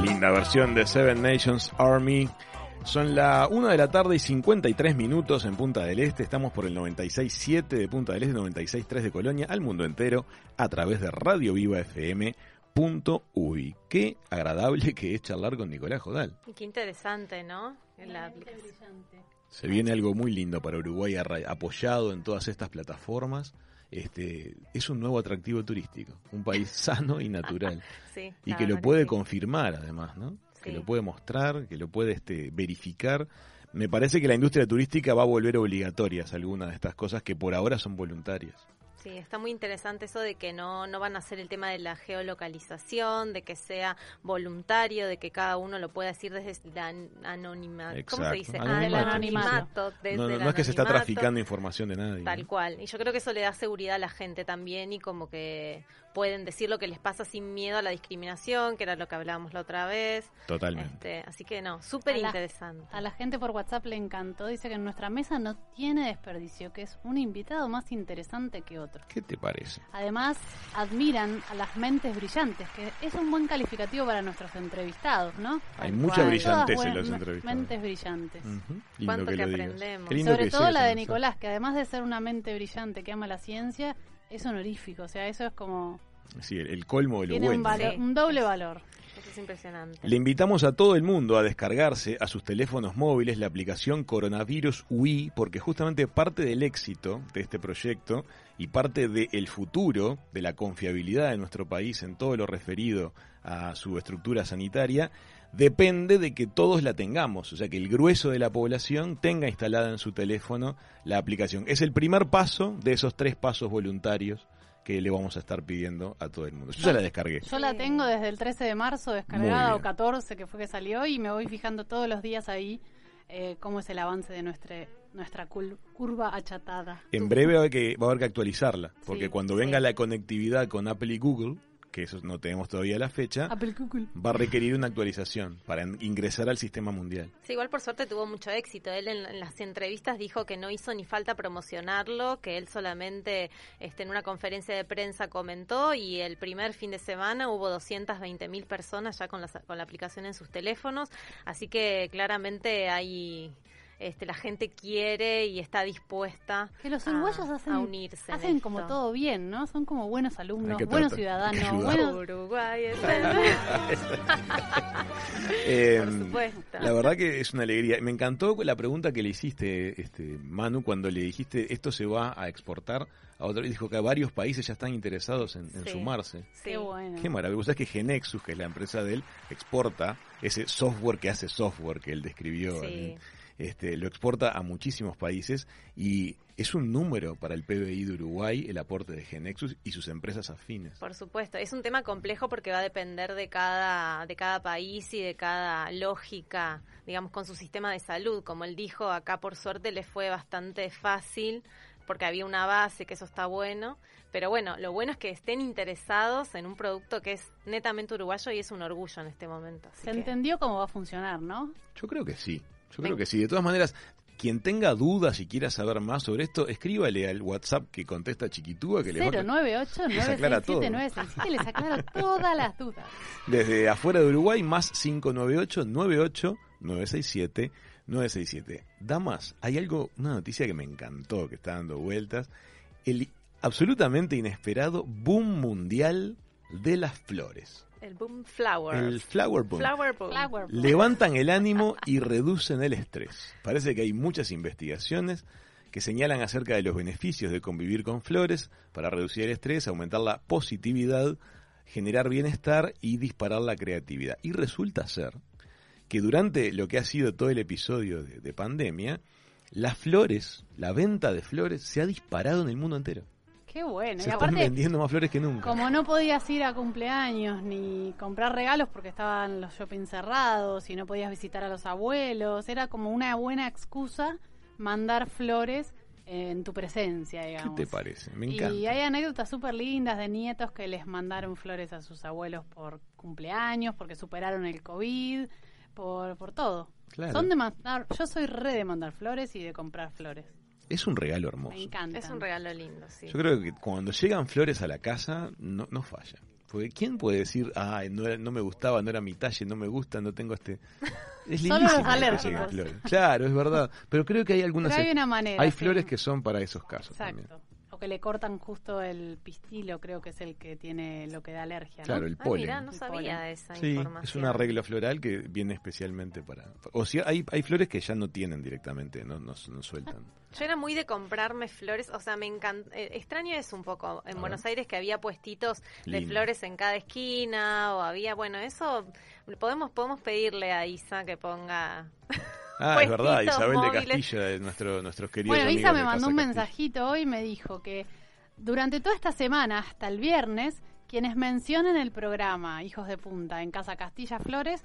Linda versión de Seven Nations Army. Son la 1 de la tarde y 53 minutos en Punta del Este. Estamos por el 96.7 de Punta del Este, 96.3 de Colonia, al mundo entero, a través de Radio Viva FM. Qué agradable que es charlar con Nicolás Jodal. qué interesante, ¿no? Se viene algo muy lindo para Uruguay apoyado en todas estas plataformas este, es un nuevo atractivo turístico, un país (laughs) sano y natural. (laughs) y que lo puede confirmar además, ¿no? Que lo puede mostrar, que lo puede este, verificar. Me parece que la industria turística va a volver obligatorias algunas de estas cosas que por ahora son voluntarias. Sí, está muy interesante eso de que no, no van a ser el tema de la geolocalización, de que sea voluntario, de que cada uno lo pueda decir desde la anonimato. ¿Cómo se dice? Anonimato. no, no, es que se está traficando información de nadie. Tal cual. Y yo creo que eso le da seguridad a la gente también y como que pueden decir lo que les pasa sin miedo a la discriminación, que era lo que hablábamos la otra vez. Totalmente. Este, así que no, súper A la- interesante. A la gente por WhatsApp le encantó. Dice que en nuestra mesa no tiene desperdicio, que es un invitado más interesante que otro. ¿Qué te parece? Además, admiran a las mentes brillantes, que es un buen calificativo para nuestros entrevistados, ¿no? Hay mucha cual. brillantez en los entrevistados. Mentes brillantes. Lindo Cuánto que aprendemos. Sobre que todo la de. Nicolás, que además de ser una mente brillante que ama la ciencia, es honorífico. O sea, eso es como. Sí, el, el colmo de lo Tiene bueno. un, valor, Sí. un doble valor. Eso es impresionante. Le invitamos a todo el mundo a descargarse a sus teléfonos móviles la aplicación Coronavirus UI porque justamente parte del éxito de este proyecto y parte del futuro de la confiabilidad de nuestro país en todo lo referido a su estructura sanitaria depende de que todos la tengamos, o sea que el grueso de la población tenga instalada en su teléfono la aplicación. Es el primer paso de esos tres pasos voluntarios que le vamos a estar pidiendo a todo el mundo. Yo ya la descargué. Yo la tengo desde el 13 de marzo descargada o 14 que fue que salió y me voy fijando todos los días ahí eh, cómo es el avance de nuestra nuestra curva achatada. En breve va a haber que, va a haber que actualizarla, porque Sí, cuando sí. venga la conectividad con Apple y Google, que eso no tenemos todavía la fecha, Apple Google. va a requerir una actualización para ingresar al sistema mundial. Sí, igual por suerte tuvo mucho éxito. Él en, en las entrevistas dijo que no hizo ni falta promocionarlo, que él solamente este, en una conferencia de prensa comentó y el primer fin de semana hubo 220 mil personas ya con la, con la aplicación en sus teléfonos. Así que claramente hay... Este, la gente quiere y está dispuesta Que los a- uruguayos hacen, a unirse. en hacen como esto. todo bien, ¿no? Son como buenos alumnos, buenos ciudadanos, buenos... Uruguay es (laughs) Eh, Por supuesto. La verdad que es una alegría. Me encantó la pregunta que le hiciste, este, Manu, cuando le dijiste esto se va a exportar a otro. Dijo que varios países ya están interesados en, en Sí. sumarse. Sí. Qué bueno. Qué maravilloso. Vos sabés que Genexus, que es la empresa de él, exporta ese software que hace software que él describió. Sí. en- este, lo exporta a muchísimos países y es un número para el PBI de Uruguay el aporte de Genexus y sus empresas afines. Por supuesto, es un tema complejo porque va a depender de cada, de cada país y de cada lógica, digamos, con su sistema de salud. Como él dijo, acá por suerte le fue bastante fácil porque había una base, que eso está bueno. Pero bueno, lo bueno es que estén interesados en un producto que es netamente uruguayo y es un orgullo en este momento. así Se que- entendió cómo va a funcionar, ¿no? Yo creo que sí. Yo creo que sí. De todas maneras, quien tenga dudas y quiera saber más sobre esto, escríbale al WhatsApp que contesta Chiquitúa que le va a- 098 (laughs) Les aclara todo. 967 967 les aclaro todas las dudas. Desde afuera de Uruguay, más 598 98 967 967. Damas, hay algo, una noticia que me encantó, que está dando vueltas. El absolutamente inesperado boom mundial de las flores. El boom flower. El flower boom. flower boom. Flower. Levantan el ánimo y reducen el estrés. Parece que hay muchas investigaciones que señalan acerca de los beneficios de convivir con flores para reducir el estrés, aumentar la positividad, generar bienestar y disparar la creatividad. Y resulta ser que durante lo que ha sido todo el episodio de, de pandemia, las flores, la venta de flores se ha disparado en el mundo entero. Qué bueno. Se y están vendiendo más flores que nunca. como no podías ir a cumpleaños ni comprar regalos porque estaban los shopping cerrados y no podías visitar a los abuelos, era como una buena excusa mandar flores en tu presencia, ¿Qué digamos. te parece? Me encanta. Y hay anécdotas súper lindas de nietos que les mandaron flores a sus abuelos por cumpleaños, porque superaron el COVID, por, por todo. Claro. Son de mandar, yo soy re de mandar flores y de comprar flores. Es un regalo hermoso. Me encanta. Es un regalo lindo, sí. Yo creo que cuando llegan flores a la casa, no, no falla. Porque ¿quién puede decir, ay, no, era- no me gustaba, no era mi talle, no me gusta, no tengo este... Es (laughs) lindísimo que alérgicos. lleguen flores. Claro, es verdad. Pero creo que hay algunas... Pero hay una manera. hay sí. flores que son para esos casos también. Exacto. O que le cortan justo el pistilo, creo que es el que tiene lo que da alergia. ¿no? Claro, el Ah, polen. mirá, no El sabía polen. de esa Sí, información. es un arreglo floral que viene especialmente para... O sea, hay, hay flores que ya no tienen directamente, no, no, no sueltan. Yo era muy de comprarme flores, o sea, me encanta. extraño es un poco en A Buenos ver. Aires que había puestitos de flores en cada esquina o había, bueno, eso podemos podemos pedirle a Isa que ponga. Ah, (laughs) es verdad, Isabel de. Castilla, de nuestro, nuestros queridos Bueno, Isa me mandó un Castilla. mensajito hoy y me dijo que durante toda esta semana, hasta el viernes, quienes mencionen el programa Hijos de Punta en Casa Castilla Flores,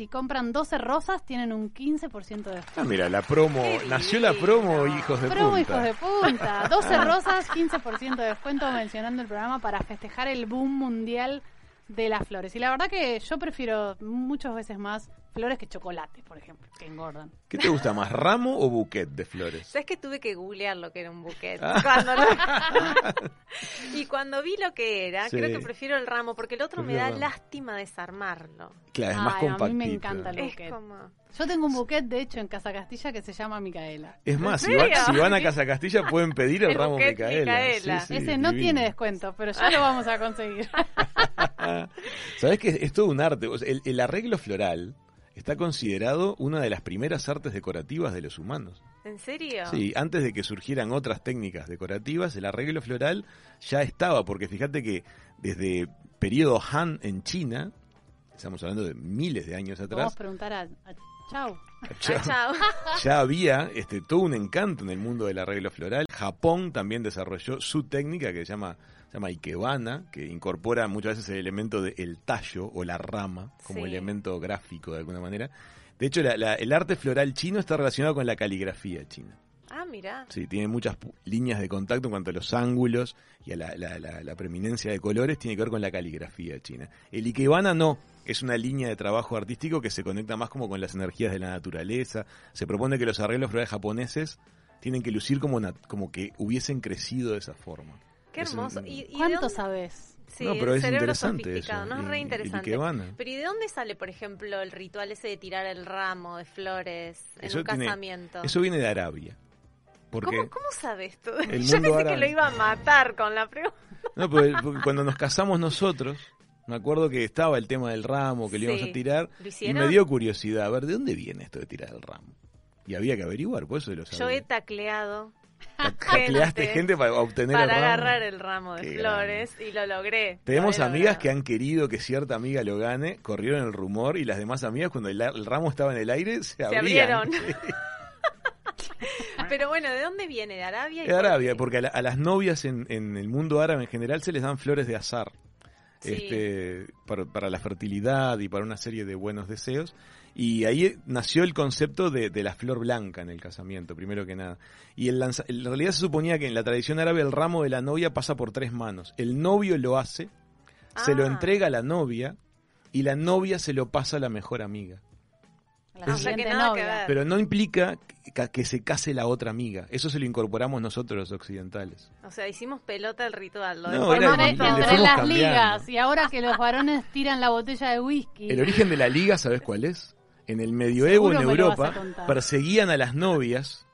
si compran 12 rosas tienen un 15% de descuento. Ah, mira, la promo, nació la promo, hijos de Promo punta. hijos de punta. 12 (laughs) rosas, 15% de descuento mencionando el programa para festejar el boom mundial de las flores. Y la verdad que yo prefiero muchas veces más flores que chocolate, por ejemplo, que engordan. ¿Qué te gusta más, ramo o buquet de flores? ¿Sabes que tuve que googlear lo que era un buquet? Ah. Cuando lo- (laughs) y cuando vi lo que era, Sí. creo que prefiero el ramo, porque el otro me da lástima desarmarlo. Claro, es más Ay, a mí compactito. me encanta el Es buquet. como... Yo tengo un buquet, de hecho, en Casa Castilla que se llama Micaela. Es más, si, van a Casa Castilla pueden pedir el, El ramo Micaela. Micaela. Sí, sí, Ese no tiene descuento, pero ya lo vamos a conseguir. (laughs) ¿Sabes que es todo un arte? El arreglo floral está considerado una de las primeras artes decorativas de los humanos. ¿En serio? Sí, antes de que surgieran otras técnicas decorativas, el arreglo floral ya estaba, porque fíjate que desde periodo Han en China, estamos hablando de miles de años Vamos atrás, a preguntar a, a Chau. (laughs) ya, Ah, chao. ya había este, todo un encanto en el mundo del arreglo floral. Japón también desarrolló su técnica que se llama, se llama Ikebana, que incorpora muchas veces el elemento del tallo o la rama como Sí. elemento gráfico de alguna manera. De hecho, la- la- el arte floral chino está relacionado con la caligrafía china. Ah, mira. Sí, tiene muchas líneas de contacto en cuanto a los ángulos y a la, la- preeminencia de colores, tiene que ver con la caligrafía china. El Ikebana no, es una línea de trabajo artístico que se conecta más como con las energías de la naturaleza. Se propone que los arreglos florales japoneses tienen que lucir como, como que hubiesen crecido de esa forma. Qué un- hermoso. ¿Y, y de ¿Cuánto dónde- sabes? Sí, no, pero el es cerebro interesante sofisticado, eso. ¿no? Es re interesante. Pero ¿y de dónde sale, por ejemplo, el ritual ese de tirar el ramo de flores en Eso un tiene- casamiento? Eso viene de Arabia. Porque, ¿Cómo, ¿Cómo sabes el (laughs) Yo pensé árabe- que lo iba a matar con la pregunta. No, porque, porque cuando nos casamos nosotros, me acuerdo que estaba el tema del ramo, que le íbamos Sí. a tirar, ¿Lo y me dio curiosidad, a ver, ¿de dónde viene esto de tirar el ramo? Y había que averiguar, por eso lo Yo sabía. he tacleado Tacleaste (laughs) gente para obtener para el ramo. agarrar el ramo de Qué flores y lo logré. Tenemos Lo amigas logrado. que han querido que cierta amiga lo gane, corrieron el rumor y las demás amigas cuando el, el ramo estaba en el aire se, abrieron. (laughs) Pero bueno, ¿de dónde viene? ¿De Arabia? y De Arabia, porque a, la- a las novias en, en el mundo árabe en general se les dan flores de azar. Sí. Este, para, para la fertilidad y para una serie de buenos deseos. Y ahí nació el concepto de, de la flor blanca en el casamiento, primero que nada. Y el lanza- en realidad se suponía que en la tradición árabe el ramo de la novia pasa por tres manos. El novio lo hace, se lo Ah. entrega a la novia y la novia se lo pasa a la mejor amiga. La O sea que siguiente nada que novia. ver. Pero no implica que, que se case la otra amiga. Eso se lo incorporamos nosotros los occidentales. O sea, hicimos pelota el ritual. Lo No, era- le- Entre, le las cambiando. ligas y ahora que los varones tiran la botella de whisky. El origen de la liga, ¿sabes cuál es? En el medioevo Seguro en a Europa perseguían a las novias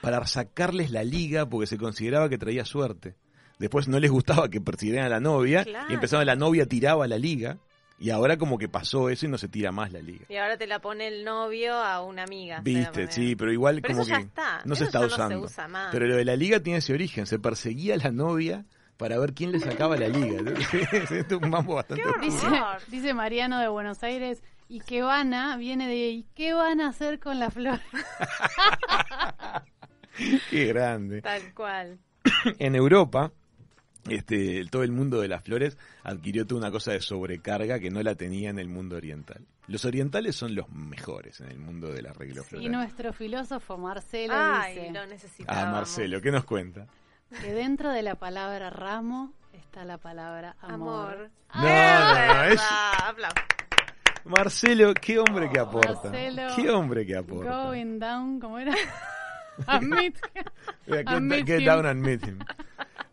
para sacarles la liga porque se consideraba que traía suerte. Después no les gustaba que persiguieran a la novia Claro. y empezaban la novia tiraba la liga y ahora como que pasó eso y no se tira más la liga. Y ahora te la pone el novio a una amiga. Viste, sí, pero igual Pero como eso ya que está. no se Eso está ya no se usando. usa más. Pero lo de la liga tiene ese origen, se perseguía a la novia para ver quién le sacaba la liga. (laughs) es un mambo bastante Qué Dice, horror. dice Mariano de Buenos Aires, y qué van a, viene de ¿y qué van a hacer con la flor? (laughs) Qué grande. Tal cual. (coughs) en Europa, este, todo el mundo de las flores adquirió toda una cosa de sobrecarga que no la tenía en el mundo oriental. Los orientales son los mejores en el mundo del arreglo Y floral. nuestro filósofo Marcelo Ay, dice lo necesitábamos. Ah, Marcelo, ¿qué nos cuenta? que dentro de la palabra ramo está la palabra amor. Amor. No, Ah, no, es-. Aplausos. Marcelo, qué hombre que aporta. Marcelo, Qué hombre que aporta. Going down, ¿cómo era? (laughs) Admit. Get, Admit get him. down and meet him.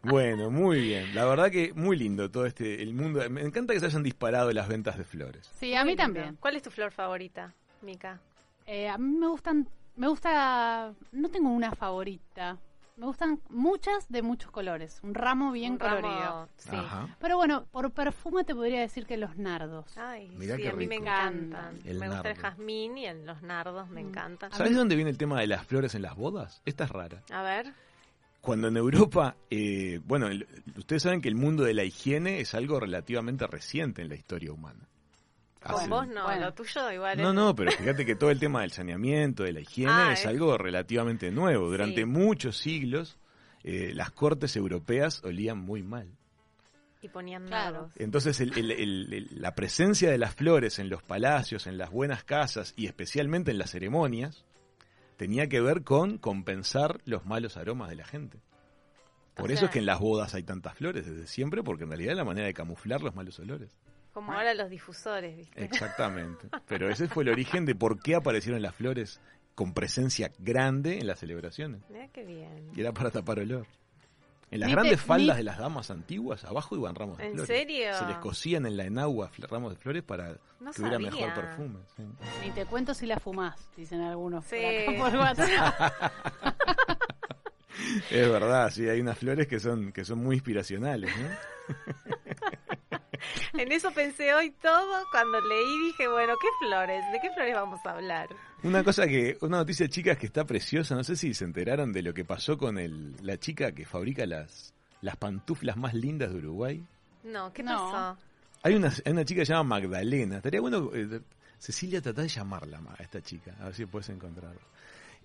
Bueno, muy bien. La verdad que muy lindo todo este el mundo. Me encanta que se hayan disparado las ventas de flores. Sí, a mí también. ¿Cuál es tu flor favorita, Mica? Eh, a mí me gustan, me gusta, no tengo una favorita. Me gustan muchas de muchos colores. Un ramo bien Un ramo, colorido. Sí. Ajá. Pero bueno, por perfume te podría decir que los nardos. Ay, Mirá sí, qué a mí me encantan. El me gusta el nardo. jazmín y el- los nardos me Mm. encantan. ¿Sabes de dónde viene el tema de las flores en las bodas? Esta es rara. A ver. Cuando en Europa, eh, bueno, el- ustedes saben que el mundo de la higiene es algo relativamente reciente en la historia humana. Con Hace- vos no, bueno. lo tuyo igual No, es- no, pero fíjate que todo el tema del saneamiento, de la higiene, Ah, es es- algo relativamente nuevo. Durante Sí. muchos siglos, eh, las cortes europeas olían muy mal. Y ponían Claro. Entonces el- el- el- el- la presencia de las flores en los palacios, en las buenas casas y especialmente en las ceremonias, tenía que ver con compensar los malos aromas de la gente. Por O eso sea- es que en las bodas hay tantas flores desde siempre, porque en realidad es la manera de camuflar los malos olores. Como ahora los difusores, ¿viste? Exactamente. Pero ese fue el origen de por qué aparecieron las flores con presencia grande en las celebraciones. Mirá qué bien. Y era para tapar olor. En las Ni te- grandes faldas ni- de las damas antiguas, abajo iban ramos de ¿En flores. serio? Se les cosían en la enagua ramos de flores para No que hubiera sabía. mejor perfume. sí. Ni te cuento si la fumás, dicen algunos. por Sí. acá por WhatsApp. (laughs) Es verdad, sí, hay unas flores que son, que son muy inspiracionales. ¿no? (laughs) (laughs) En eso pensé hoy todo cuando leí dije, bueno, ¿qué flores? ¿De qué flores vamos a hablar? Una cosa que, una noticia chicas que está preciosa, no sé si se enteraron de lo que pasó con el, la chica que fabrica las, las pantuflas más lindas de Uruguay. No, ¿qué No. pasó? Hay una, hay una chica que se llama Magdalena. Estaría bueno, eh, Cecilia, tratá de llamarla ma, a esta chica, a ver si puedes encontrarla.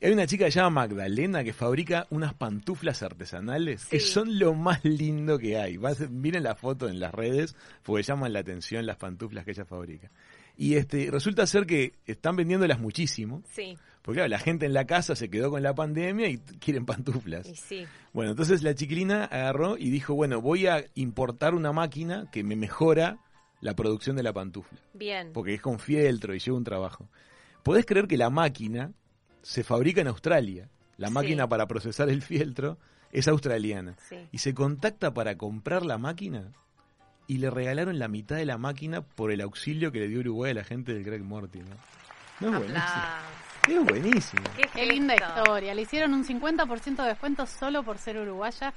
Hay una chica que se llama Magdalena que fabrica unas pantuflas artesanales que son lo más lindo que hay. Vas- miren la foto en las redes porque llaman la atención las pantuflas que ella fabrica. Y este resulta ser que están vendiéndolas muchísimo, Sí, porque claro, la gente en la casa se quedó con la pandemia y quieren pantuflas. y sí. Bueno, entonces la chiquilina agarró y dijo, bueno, voy a importar una máquina que me mejora la producción de la pantufla, Bien. porque es con fieltro y lleva un trabajo. ¿Podés creer que la máquina se fabrica en Australia? La Sí. máquina para procesar el fieltro es australiana. Sí. Y se contacta para comprar la máquina y le regalaron la mitad de la máquina por el auxilio que le dio Uruguay a la gente del Greg Mortimer. No es buenísimo. Es buenísimo. Qué, Qué linda historia. Le hicieron un 50% de descuento solo por ser uruguaya,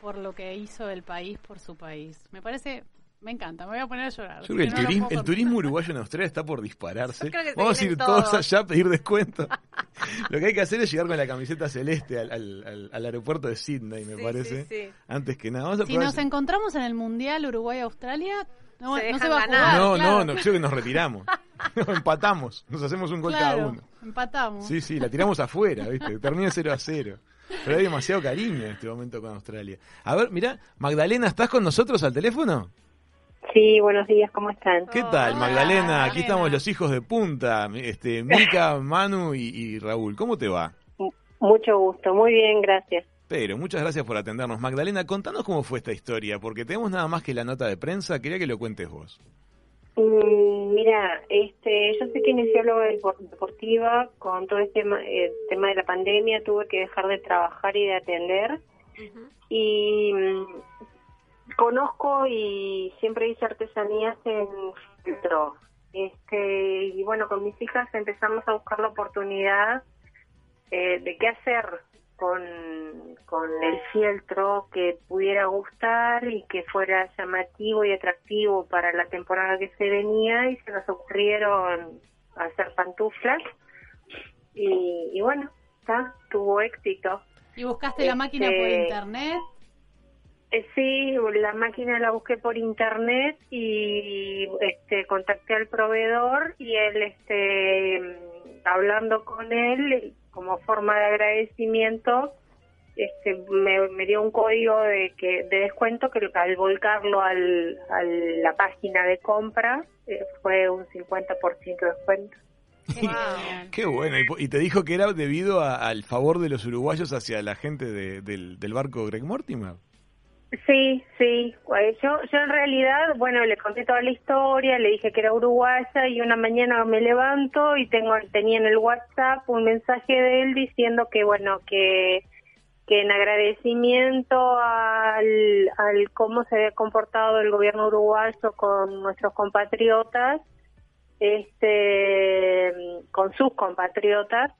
por lo que hizo el país por su país. Me parece, me encanta, me voy a poner a llorar. Yo creo que el, no el turismo uruguayo en Australia está por dispararse. Yo Vamos a ir todos allá a pedir descuento. (laughs) Lo que hay que hacer es llegar con la camiseta celeste al, al- al- al aeropuerto de Sydney, me Sí, parece. sí, sí. Antes que nada. Vamos a Si probar nos encontramos en el Mundial Uruguay-Australia, no, Se no se dejan va a ganar. jugar. No, claro. no, no, creo que nos retiramos. (laughs) Nos empatamos, nos hacemos un gol Claro, cada uno. empatamos. Sí, sí, la tiramos afuera, ¿viste? Termina 0 a 0. Pero hay demasiado cariño en este momento con Australia. A ver, mira, Magdalena, ¿estás con nosotros al teléfono? Sí, buenos días, ¿cómo están? ¿Qué tal, Hola, Magdalena? Aquí Magdalena. estamos los hijos de punta, este, Mica, Manu y, y Raúl. ¿Cómo te va? Mucho gusto, muy bien, gracias. Pero muchas gracias por atendernos. Magdalena, contanos cómo fue esta historia, porque tenemos nada más que la nota de prensa, quería que lo cuentes vos. Mm, mira, este, yo sé que inició lo deportiva con todo este tema, eh, tema de la pandemia, tuve que dejar de trabajar y de atender Ujú. y mm, conozco y siempre hice artesanías en filtro. Este, y bueno, con mis hijas empezamos a buscar la oportunidad eh, de qué hacer con, con el fieltro que pudiera gustar y que fuera llamativo y atractivo para la temporada que se venía y se nos ocurrieron hacer pantuflas y, y bueno, está, tuvo éxito. ¿Y buscaste la máquina por Este- internet? Eh, Sí, la máquina la busqué por internet y este contacté al proveedor y él este hablando con él como forma de agradecimiento este me, me dio un código de que de descuento que al volcarlo al, a la página de compra eh, fue un 50% de descuento. Wow. Qué bueno, y, po- y te dijo que era debido a- al favor de los uruguayos hacia la gente de- del, del barco Greg Mortimer. Sí, sí. Pues Yo, yo en realidad, bueno, le conté toda la historia, le dije que era uruguaya y una mañana me levanto y tengo tenía en el WhatsApp un mensaje de él diciendo que, bueno, que que en agradecimiento al, al cómo se había comportado el gobierno uruguayo con nuestros compatriotas, este, con sus compatriotas,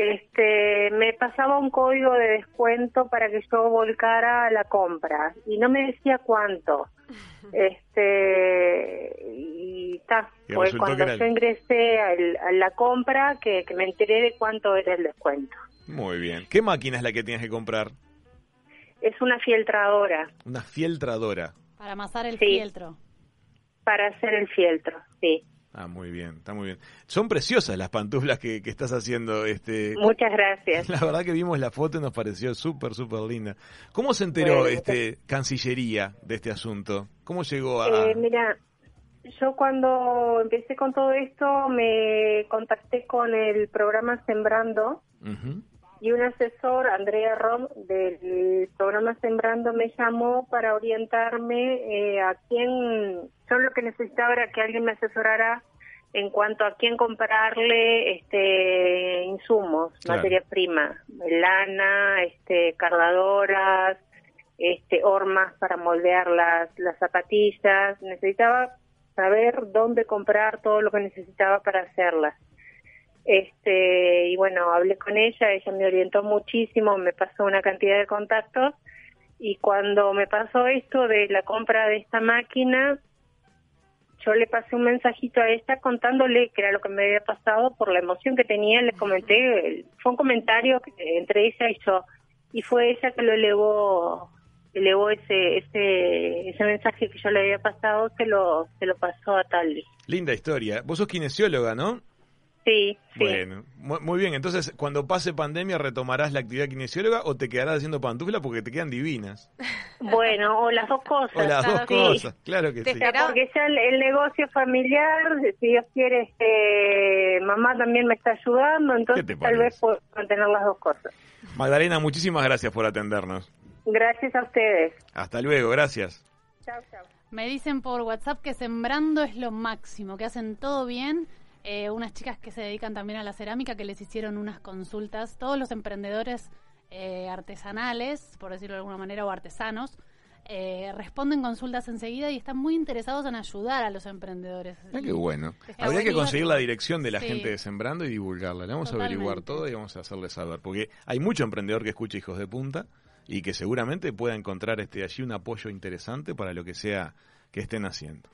este, me pasaba un código de descuento para que yo volcara la compra y no me decía cuánto. (laughs) Este, y está, Y fue cuando yo el- ingresé al- a la compra que, que me enteré de cuánto era el descuento. Muy bien. ¿Qué máquina es la que tienes que comprar? Es una fieltradora Una fieltradora. Para amasar el Sí. fieltro. para hacer el fieltro, sí. Ah, muy bien, está muy bien. Son preciosas las pantuflas que, que estás haciendo. Este, Muchas gracias. (laughs) La verdad que vimos la foto y nos pareció súper, súper linda. ¿Cómo se enteró Bueno, este Cancillería de este asunto? ¿Cómo llegó a...? Eh, mira, yo cuando empecé con todo esto me contacté con el programa Sembrando Ujú. Y un asesor, Andrea Rom, del programa Sembrando, me llamó para orientarme eh, a quién, yo lo que necesitaba era que alguien me asesorara en cuanto a quién comprarle este insumos, Claro. materia prima, lana, este cargadoras, este hormas para moldear las, las zapatillas, necesitaba saber dónde comprar todo lo que necesitaba para hacerlas. Este, y bueno, hablé con ella, ella me orientó muchísimo, me pasó una cantidad de contactos y cuando me pasó esto de la compra de esta máquina, yo le pasé un mensajito a ella contándole que era lo que me había pasado por la emoción que tenía, le comenté, fue un comentario entre ella y yo y fue ella que lo elevó elevó ese ese ese mensaje que yo le había pasado se lo se lo pasó a Talvi. Linda historia. Vos sos kinesióloga, ¿no? Sí, sí. Bueno, mu- muy bien. Entonces, cuando pase pandemia, ¿retomarás la actividad kinesióloga o te quedarás haciendo pantuflas porque te quedan divinas? Bueno, o las dos cosas. O las dos Sí. cosas, claro que sí. porque ya el, el negocio familiar, si Dios quiere, este, mamá también me está ayudando, entonces tal vez puedo mantener las dos cosas. Magdalena, muchísimas gracias por atendernos. Gracias a ustedes. Hasta luego, gracias. Chao, chao. Me dicen por WhatsApp que sembrando es lo máximo, que hacen todo bien. Eh, unas chicas que se dedican también a la cerámica que les hicieron unas consultas. Todos los emprendedores eh, artesanales, por decirlo de alguna manera, o artesanos, eh, responden consultas enseguida y están muy interesados en ayudar a los emprendedores. Ah, qué bueno. Habría que conseguir la dirección de la Sí. gente de Sembrando y divulgarla. Le vamos a averiguar todo y vamos a hacerle saber. Porque hay mucho emprendedor que escucha Hijos de Punta y que seguramente pueda encontrar este allí un apoyo interesante para lo que sea que estén haciendo.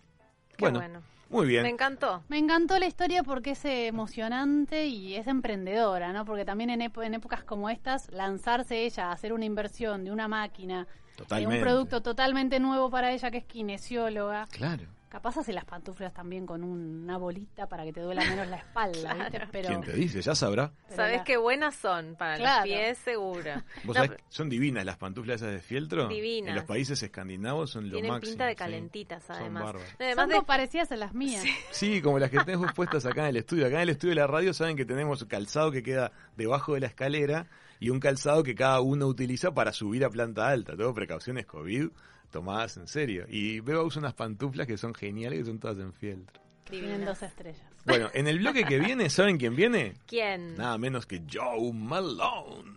Qué bueno, bueno. Muy bien. Me encantó. Me encantó la historia porque es eh, emocionante y es emprendedora, ¿no? Porque también en, épocas como estas, lanzarse ella a hacer una inversión de una máquina, de un producto totalmente nuevo para ella que es kinesióloga. Claro. Capaz hace las pantuflas también con un- una bolita para que te duela menos la espalda, ¿viste? (laughs) Pero ¿Quién te dice? Ya sabrá. Pero Sabés la- qué buenas son para Claro. los pies, seguro. (laughs) Vos No, sabés que son divinas las pantuflas esas de fieltro. Divinas. En los países escandinavos son lo Tienen máximo. pinta de sí. calentitas, además. Además son de como parecidas a las mías. Sí, como las que tenemos puestas acá en el estudio. Acá en el estudio de la radio saben que tenemos calzado que queda debajo de la escalera y un calzado que cada uno utiliza para subir a planta alta. Todo precauciones COVID tomadas en serio. Y Beba usa unas pantuflas que son geniales, que son todas en fieltro. Tienen dos estrellas. Bueno, en el bloque que viene, ¿saben quién viene? ¿Quién? Nada menos que Joe Malone.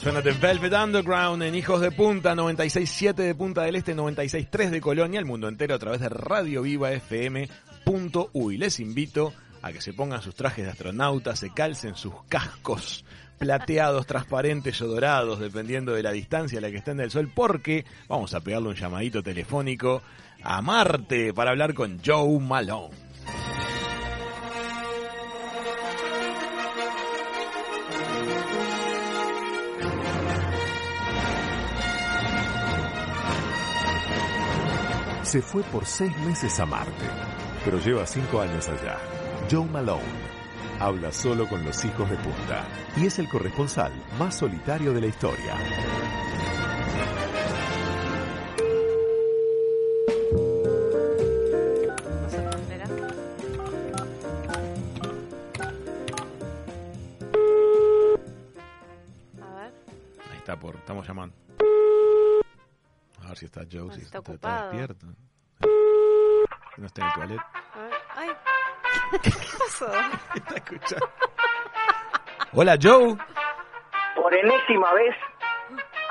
Suena The Velvet Underground en Hijos de Punta, 96.7 de Punta del Este, 96.3 de Colonia, el mundo entero a través de Radio Viva FM.uy. Les invito a que se pongan sus trajes de astronautas, se calcen sus cascos plateados, transparentes o dorados, dependiendo de la distancia a la que estén del sol, porque vamos a pegarle un llamadito telefónico a Marte para hablar con Joe Malone. Se fue por seis meses a Marte, pero lleva cinco años allá. Joe Malone habla solo con los hijos de punta y es el corresponsal más solitario de la historia. No se entenderá. A ver. Ahí está, por, estamos llamando. Si está Joe, Ah, si está despierto. Si no está en el toilet. A ver. Ay. (laughs) ¿Qué pasó? (laughs) Está escuchando. Hola, Joe. Por enésima vez,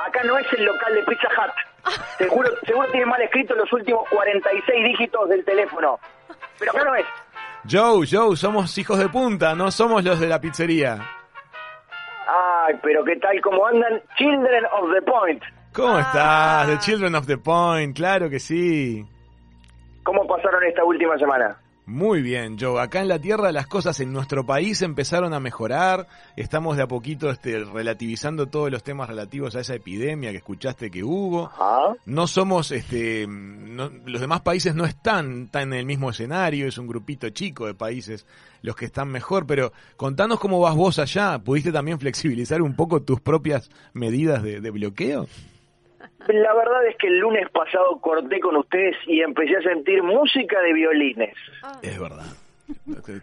acá no es el local de Pizza Hut. Seguro, seguro tiene mal escrito los últimos 46 dígitos del teléfono. Pero acá no es. Joe, Joe, somos hijos de punta, no somos los de la pizzería. Ay, pero ¿qué tal? ¿Cómo andan? Children of the Point. ¿Cómo estás? The Children of the Point, claro que sí. ¿Cómo pasaron esta última semana? Muy bien, Joe. Acá en la Tierra las cosas en nuestro país empezaron a mejorar. Estamos de a poquito este, relativizando todos los temas relativos a esa epidemia que escuchaste que hubo. No somos, este, no- los demás países no están tan en el mismo escenario. Es un grupito chico de países los que están mejor. Pero contanos cómo vas vos allá. ¿Pudiste también flexibilizar un poco tus propias medidas de, de bloqueo? La verdad es que el lunes pasado corté con ustedes y empecé a sentir música de violines. Es verdad.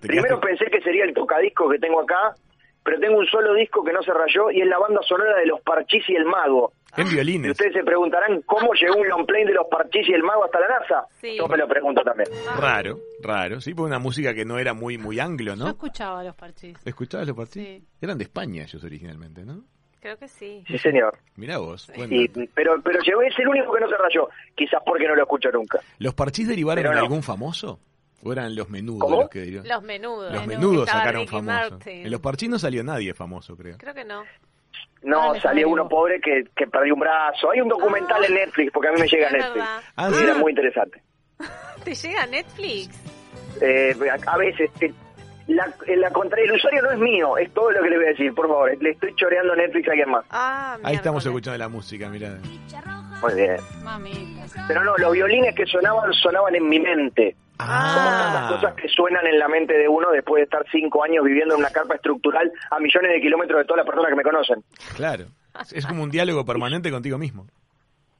Primero pensé que sería el tocadisco que tengo acá, pero tengo un solo disco que no se rayó y es la banda sonora de Los Parchís y el Mago. en Y violines. ustedes se preguntarán cómo llegó un long play de Los Parchís y el Mago hasta la NASA. Sí. Yo me lo pregunto también. Raro, raro. Sí, fue una música que no era muy, muy anglo, Yo ¿no? escuchaba los parchís. ¿Escuchabas los? Sí. Eran de España ellos originalmente, ¿no? Creo que sí. Sí, señor. Mirá vos. Sí, pero, pero llegó, es el único que no se rayó. Quizás porque no lo escucho nunca. ¿Los parchís derivaron de no. algún famoso? ¿O eran los menudos ¿Cómo? los que derivaron? Los menudos. Los menudos sacaron Ricky famosos. Martin. En los parchís no salió nadie famoso, creo. Creo que no. No, Ah, salió uno pobre que, que perdió un brazo. Hay un documental Ah. en Netflix, porque a mí me llega Netflix. Ah, Y ¿sí? era muy interesante. (laughs) ¿Te llega Netflix? Eh, a, veces, eh, la, eh, la contra, el usuario no es mío, es todo lo que le voy a decir, por favor. Le estoy choreando Netflix a alguien más. Ah, Ahí estamos escuchando la música, mirá. Muy bien. Mamita. Pero no, los violines que sonaban, sonaban en mi mente. Como tantas Ah, cosas que suenan en la mente de uno después de estar cinco años viviendo en una carpa estructural a millones de kilómetros de todas las personas que me conocen. claro. Es como un diálogo permanente contigo mismo.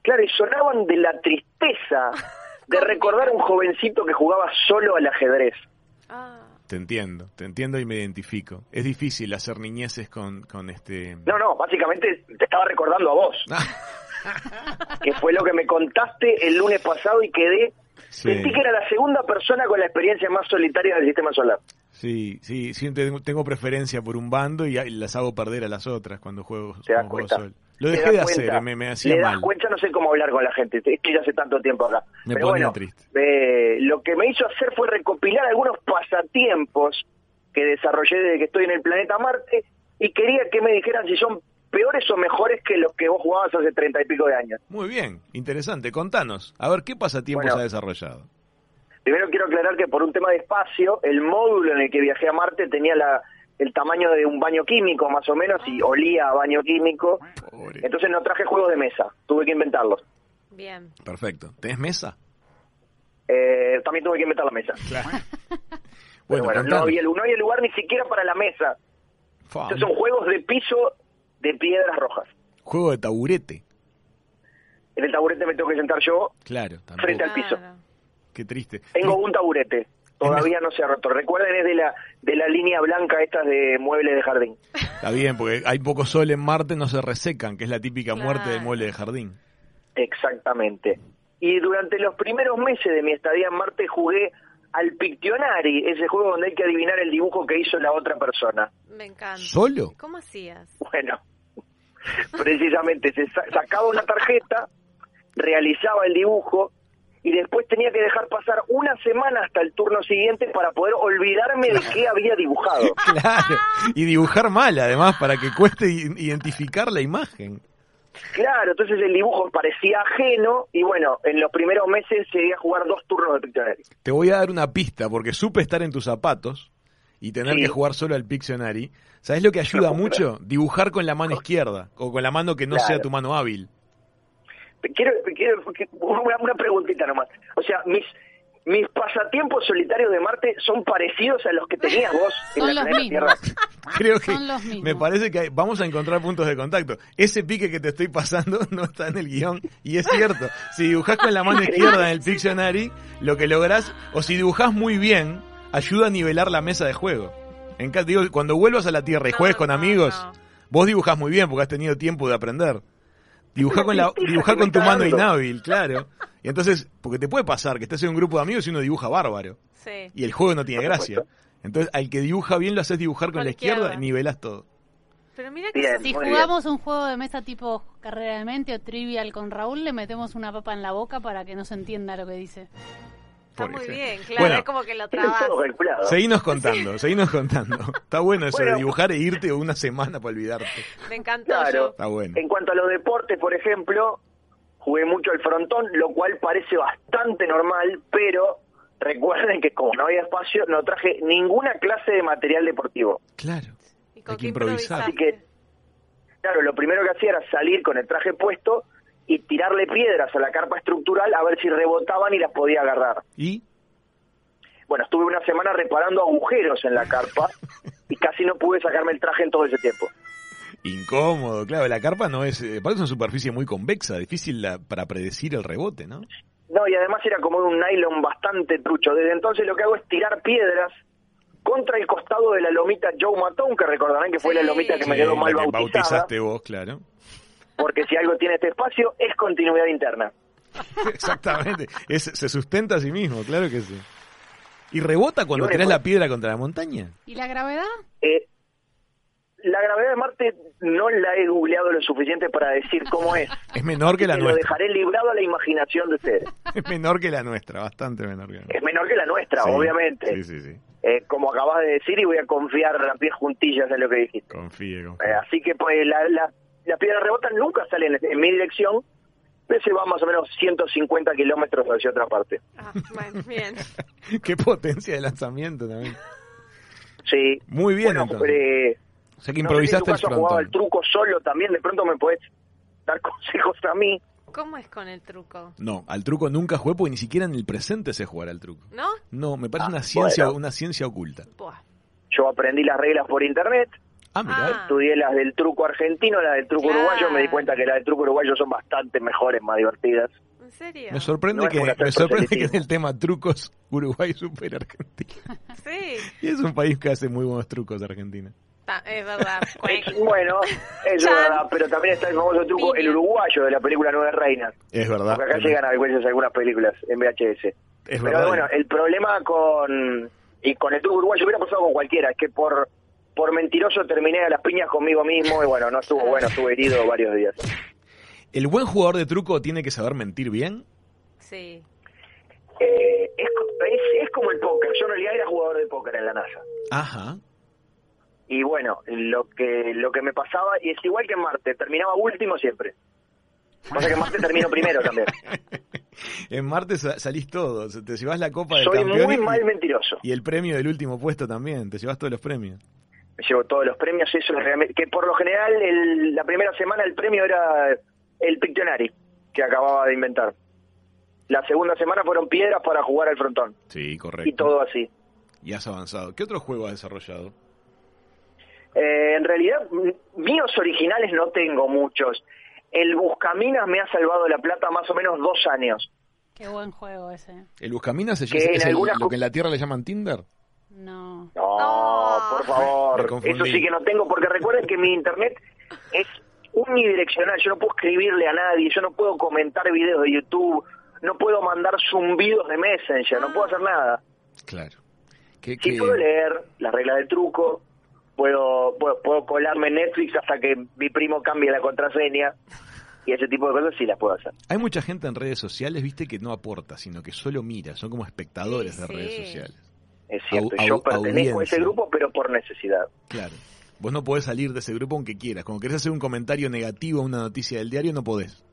Claro, y sonaban de la tristeza de (laughs) recordar a un jovencito que jugaba solo al ajedrez. Ah, Te entiendo, te entiendo y me identifico. Es difícil hacer niñeces con, con este... No, no, básicamente te estaba recordando a vos, (laughs) que fue lo que me contaste el lunes pasado y quedé... Sí. Sentí que era la segunda persona con la experiencia más solitaria del sistema solar. Sí, sí, siempre tengo- preferencia por un bando y las hago perder a las otras cuando juego, ¿Te das juego solo. Lo ¿Te dejé de hacer, me, me hacía Le das mal. cuenta, no sé cómo hablar con la gente, es que ya hace tanto tiempo acá. Me Pero bueno, triste. eh, lo que me hizo hacer fue recopilar algunos pasatiempos que desarrollé desde que estoy en el planeta Marte y quería que me dijeran si son peores o mejores que los que vos jugabas hace treinta y pico de años. Muy bien, interesante, contanos. A ver, ¿qué pasatiempos Bueno. ha desarrollado? Primero quiero aclarar que por un tema de espacio, el módulo en el que viajé a Marte tenía la, el tamaño de un baño químico más o menos y olía a baño químico. Pobre. Entonces no traje juegos de mesa, tuve que inventarlos. bien. Perfecto. ¿Tenés mesa? Eh, también tuve que inventar la mesa. Claro. Bueno, bueno, no había, no había lugar ni siquiera para la mesa. Estos son juegos de piso de piedras rojas. Juego de taburete. En el taburete me tengo que sentar yo Claro, tampoco. frente al piso. Claro. Qué triste. Tengo un taburete. Todavía no se ha roto. Recuerden, es de la, de la línea blanca estas de muebles de jardín. Está bien, porque hay poco sol en Marte, no se resecan, que es la típica muerte del mueble de jardín. Exactamente. Y durante los primeros meses de mi estadía en Marte jugué al Pictionary, ese juego donde hay que adivinar el dibujo que hizo la otra persona. Me encanta. ¿Solo? ¿Cómo hacías? Bueno, precisamente se sa- sacaba una tarjeta, realizaba el dibujo y después tenía que dejar pasar una semana hasta el turno siguiente para poder olvidarme de qué había dibujado. (laughs) Claro. Y dibujar mal, además, para que cueste identificar la imagen. Claro, entonces el dibujo parecía ajeno y bueno, en los primeros meses llegué a jugar dos turnos de Pictionary. Te voy a dar una pista, porque supe estar en tus zapatos y tener Sí. que jugar solo al Pictionary. ¿Sabes lo que ayuda mucho? Dibujar con la mano izquierda o con la mano que no Claro. sea tu mano hábil. Quiero, quiero una, una preguntita nomás. O sea, mis mis pasatiempos solitarios de Marte son parecidos a los que tenías vos en Son la los Tierra. (laughs) Creo que Son los mismos. me parece que hay- vamos a encontrar puntos de contacto. Ese pique que te estoy pasando (laughs) no está en el guion y es cierto. Si dibujás con la mano (laughs) izquierda en el Pictionary, lo que lográs, o si dibujás muy bien, ayuda a nivelar la mesa de juego. En digo, cuando vuelvas a la Tierra y No, juegues con no, amigos, no. vos dibujás muy bien porque has tenido tiempo de aprender. Dibujá con la, (laughs) que con tu mano inhábil, claro. Y entonces, porque te puede pasar que estés en un grupo de amigos y uno dibuja bárbaro. Sí. Y el juego no tiene gracia. Entonces, al que dibuja bien lo haces dibujar con, Con la izquierda, izquierda. y nivelas todo. Pero mira que Bien, Si jugamos un juego de mesa tipo carrera de mente o trivial con Raúl, le metemos una papa en la boca para que no se entienda lo que dice. Está muy ejemplo. bien, claro, Bueno. es como que lo. (laughs) Tienen trabas. todo calculado. Seguinos contando, contando. Está bueno eso de dibujar e irte una semana para olvidarte. Me encantó Claro. Está bueno. En cuanto a los deportes, por ejemplo, jugué mucho al frontón, lo cual parece bastante normal, pero recuerden que como no había espacio, no traje ninguna clase de material deportivo. Claro. ¿Y con Hay que improvisar. Así que, claro, lo primero que hacía era salir con el traje puesto y tirarle piedras a la carpa estructural a ver si rebotaban y las podía agarrar. ¿Y? Bueno, estuve una semana reparando agujeros en la carpa (laughs) y casi no pude sacarme el traje en todo ese tiempo. Incómodo, claro, la carpa no es, eh, aparte es una superficie muy convexa, difícil la- para predecir el rebote, ¿no? No, y además era como un nylon bastante trucho. Desde entonces lo que hago es tirar piedras contra el costado de la lomita Joe Matón, que recordarán que fue Sí. la lomita que me quedó la mal que bautizada, bautizaste vos, claro. Porque si algo tiene este espacio es continuidad interna. (laughs) Exactamente, es, se sustenta a sí mismo, claro que sí. ¿Y rebota cuando tirás la piedra contra la montaña? ¿Y la gravedad? Eh, la gravedad de Marte no la he googleado lo suficiente para decir cómo es. (laughs) Es menor que la Así lo nuestra. dejaré librado a la imaginación de ustedes. (laughs) Es menor que la nuestra, bastante menor que la nuestra. Es menor que la nuestra, Sí, obviamente. Sí, sí, sí. Eh, como acabas de decir, y voy a confiar las pies juntillas en lo que dijiste. Confíe, Eh, así que pues la, la, la piedra rebota nunca sale en, en mi dirección, pero se va más o menos 150 kilómetros hacia otra parte. Ah, bueno, bien. (laughs) Qué potencia de lanzamiento también. Sí. Muy bien, Bueno, entonces. eh, O sea que no sé si en tu improvisaste el caso has jugado al frontón. truco solo también, de pronto me puedes dar (laughs) consejos a mí. ¿Cómo es con el truco? No, al truco nunca jugué porque ni siquiera en el presente sé jugar al truco. ¿No? No, me parece Ah, una ciencia, bueno. una ciencia oculta. Buah. Yo aprendí las reglas por internet, Ah, mira. Ah. estudié las del truco argentino, las del truco Claro. uruguayo, me di cuenta que las del truco uruguayo son bastante mejores, más divertidas. ¿En serio? Me sorprende No que me sorprende que en el tema trucos Uruguay supera Argentina. (laughs) Sí, Y es un país que hace muy buenos trucos Argentina. ta- es verdad. (laughs) Bueno, es (laughs) Chan. verdad, pero también está el famoso truco, Piña. el uruguayo de la película Nueve Reinas. Es verdad. Porque acá llegan a veces algunas películas en VHS. Es Pero verdad. bueno, el problema con y con el truco uruguayo hubiera pasado con cualquiera, es que por por mentiroso terminé a las piñas conmigo mismo y bueno, no estuvo bueno, estuve herido varios días. ¿El buen jugador de truco tiene que saber mentir bien? Sí. Eh, es, es, es como el póker, yo en realidad era jugador de póker en la NASA. Ajá. Y bueno, lo que lo que me pasaba, y es igual que en Marte, terminaba último siempre. Pasa que en Marte termino primero también. (laughs) En Marte sa- salís todo. Te llevas la copa del Soy campeón muy y, mal mentiroso. y el premio del último puesto también. Te llevas todos los premios. Me llevo todos los premios, eso es realmente, que por lo general el- la primera semana el premio era el Pictionary que acababa de inventar. La segunda semana fueron piedras para jugar al frontón Sí, correcto. y todo así. Y has avanzado. ¿Qué otro juego has desarrollado? Eh, en realidad, míos originales no tengo muchos. El Buscaminas me ha salvado la plata más o menos dos años. Qué buen juego ese. ¿El Buscaminas es, Que es en el- algunas lo que en la Tierra le llaman Tinder? No. No, No. por favor. Eso sí que no tengo, porque recuerden que mi internet es unidireccional. Yo no puedo escribirle a nadie, yo no puedo comentar videos de YouTube, no puedo mandar zumbidos de Messenger, no puedo hacer nada. Claro. ¿Qué, Sí puedo leer las reglas del truco, puedo, puedo, puedo colarme en Netflix hasta que mi primo cambie la contraseña y ese tipo de cosas sí las puedo hacer. Hay mucha gente en redes sociales, viste, que no aporta, sino que solo mira. Son como espectadores Sí, de sí. redes sociales. Es cierto, Au- yo pertenezco a ese grupo, pero por necesidad. Claro. Vos no podés salir de ese grupo aunque quieras. Cuando querés hacer un comentario negativo a una noticia del diario, no podés.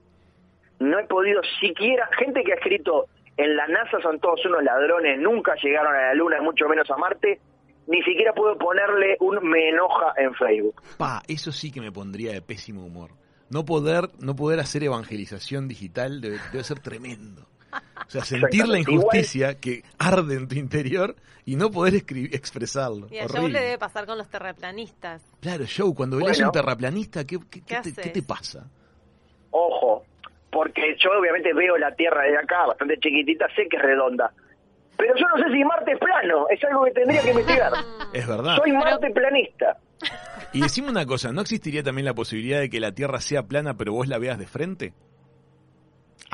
No he podido siquiera, gente que ha escrito en la NASA son todos unos ladrones, nunca llegaron a la Luna, mucho menos a Marte, ni siquiera puedo ponerle un me enoja en Facebook. Pa, eso sí que me pondría de pésimo humor. No poder, no poder hacer evangelización digital debe, debe ser tremendo. O sea, sentir la injusticia que arde en tu interior y no poder escribir, expresarlo. Y a Joe Horrible. le debe pasar con los terraplanistas. Claro, Joe, cuando ves Bueno. un terraplanista, ¿qué, qué- qué ¿Qué te, qué te pasa? Ojo, porque yo obviamente veo la Tierra desde acá, bastante chiquitita, sé que es redonda. Pero yo no sé si Marte es plano, es algo que tendría que investigar. (laughs) Es verdad. Soy Marte planista. Y decime una cosa, ¿no existiría también la posibilidad de que la Tierra sea plana pero vos la veas de frente?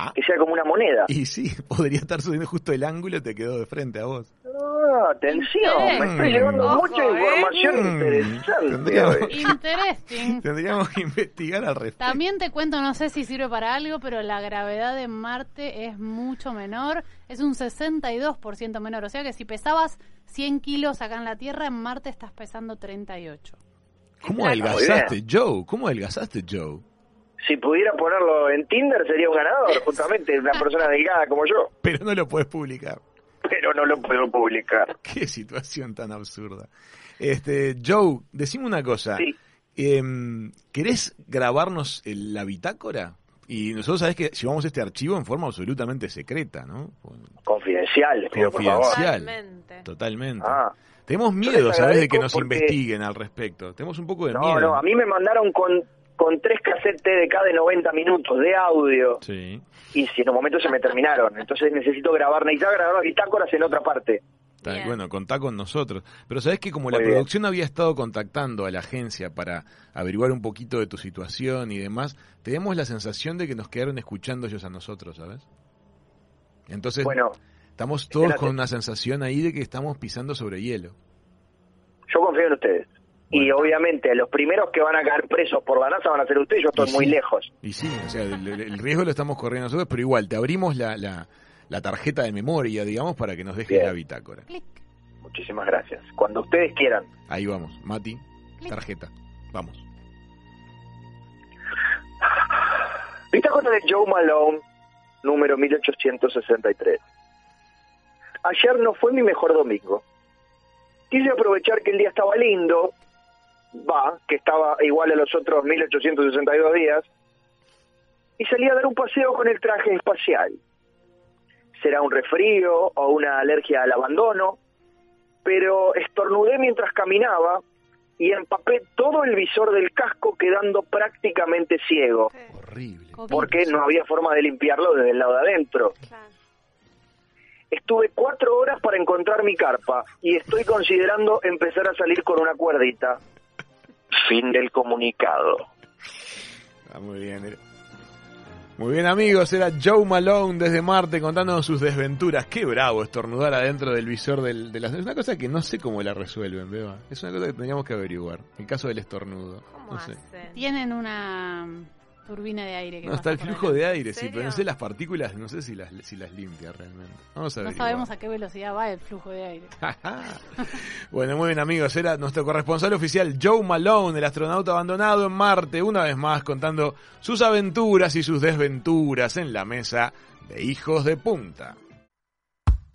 Ah, Que sea como una moneda. y sí, (laughs) podría estar subiendo justo el ángulo y te quedó de frente a vos. Ah, atención, me estoy llevando Ojo, mucha ¿eh? información Mm, interesante. tendríamos-. (laughs) Tendríamos que investigar al respecto. También te cuento, no sé si sirve para algo, pero la gravedad de Marte es mucho menor, es un 62% menor. O sea que si pesabas 100 kilos acá en la Tierra, en Marte estás pesando 38. ¿Cómo adelgazaste, Joe? ¿Cómo adelgazaste, Joe? Si pudiera ponerlo en Tinder sería un ganador, (laughs) justamente, una persona delgada como yo. Pero no lo puedes publicar. Pero no lo puedo publicar. (laughs) Qué situación tan absurda. Este, Joe, decime una cosa. Sí. Em, ¿Querés grabarnos el- la bitácora? Y nosotros sabés que llevamos este archivo en forma absolutamente secreta, ¿no? Confidencial, pido por favor. Confidencial. Totalmente. Totalmente. Ah. Tenemos miedo, ¿sabes? De que nos porque- investiguen al respecto. Tenemos un poco de No, miedo. no, a mí me mandaron con, con tres cassettes TDK de 90 minutos de audio Sí. y si en un momento se me terminaron. Entonces necesito grabar, necesitaba grabar bitácoras en otra parte. Bueno, contá con nosotros. Pero sabés que como la bien. producción había estado contactando a la agencia para averiguar un poquito de tu situación y demás, tenemos la sensación de que nos quedaron escuchando ellos a nosotros, ¿sabes? Entonces, Bueno, estamos todos espérate. con una sensación ahí de que estamos pisando sobre hielo. yo confío en ustedes. Y Bueno. obviamente los primeros que van a caer presos por la NASA van a ser ustedes, yo estoy Y muy sí. lejos. Y sí, o sea, el, el- el riesgo lo estamos corriendo nosotros, pero igual, te abrimos la, la, la tarjeta de memoria, digamos, para que nos dejes Bien. la bitácora. Clic. Muchísimas gracias. Cuando ustedes quieran. Ahí vamos, Mati, Clic. tarjeta. Vamos. Bitácora de Joe Malone, número 1863. Ayer no fue mi mejor domingo. Quise aprovechar que el día estaba lindo, va, que estaba igual a los otros 1862 días, y salí a dar un paseo con el traje espacial. Será un resfrío o una alergia al abandono, pero estornudé mientras caminaba y empapé todo el visor del casco quedando prácticamente ciego Horrible. Porque no había forma de limpiarlo desde el lado de adentro. Claro. Estuve cuatro horas para encontrar mi carpa y estoy considerando empezar a salir con una cuerdita. Fin del comunicado. Ah, muy bien. era- Muy bien amigos, era Joe Malone desde Marte contándonos sus desventuras. Qué bravo estornudar adentro del visor del, de las... Es una cosa que no sé cómo la resuelven, Beba. Es una cosa que teníamos que averiguar. El caso del estornudo. ¿Cómo No sé. Tienen una turbina de aire que No, está el flujo de aire, sí, pero no sé las partículas, no sé si las, si las limpia realmente. Vamos a No ver. sabemos a qué velocidad va el flujo de aire. (laughs) bueno, muy bien amigos, era nuestro corresponsal oficial Joe Malone, el astronauta abandonado en Marte, una vez más contando sus aventuras y sus desventuras en la mesa de hijos de punta.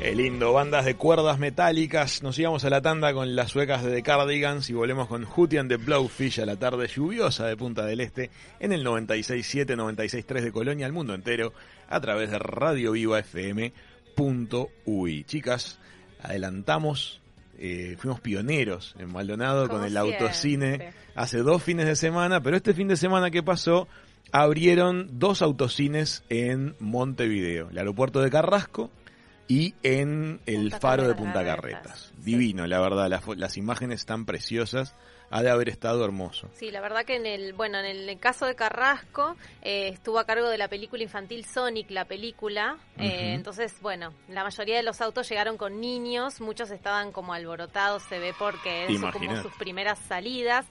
Qué lindo, bandas de cuerdas metálicas. Nos íbamos a la tanda con las suecas de The Cardigans y volvemos con Hootie and the Blowfish a la tarde lluviosa de Punta del Este en el 96.7, 96.3 de Colonia al mundo entero a través de Radio Viva FM.uy. Chicas, adelantamos, eh, fuimos pioneros en Maldonado Como con el siempre. autocine hace dos fines de semana, pero este fin de semana que pasó abrieron dos autocines en Montevideo, el aeropuerto de Carrasco y en el Punta faro de. Punta Carretas. Divino, la verdad, las, imágenes están preciosas, ha de haber estado hermoso. Sí, la verdad que en el, bueno, en el caso de Carrasco eh, estuvo a cargo de la película infantil Sonic, la película. eh, entonces, bueno, la mayoría de los autos llegaron con niños, muchos estaban como alborotados, se ve porque es como sus primeras salidas.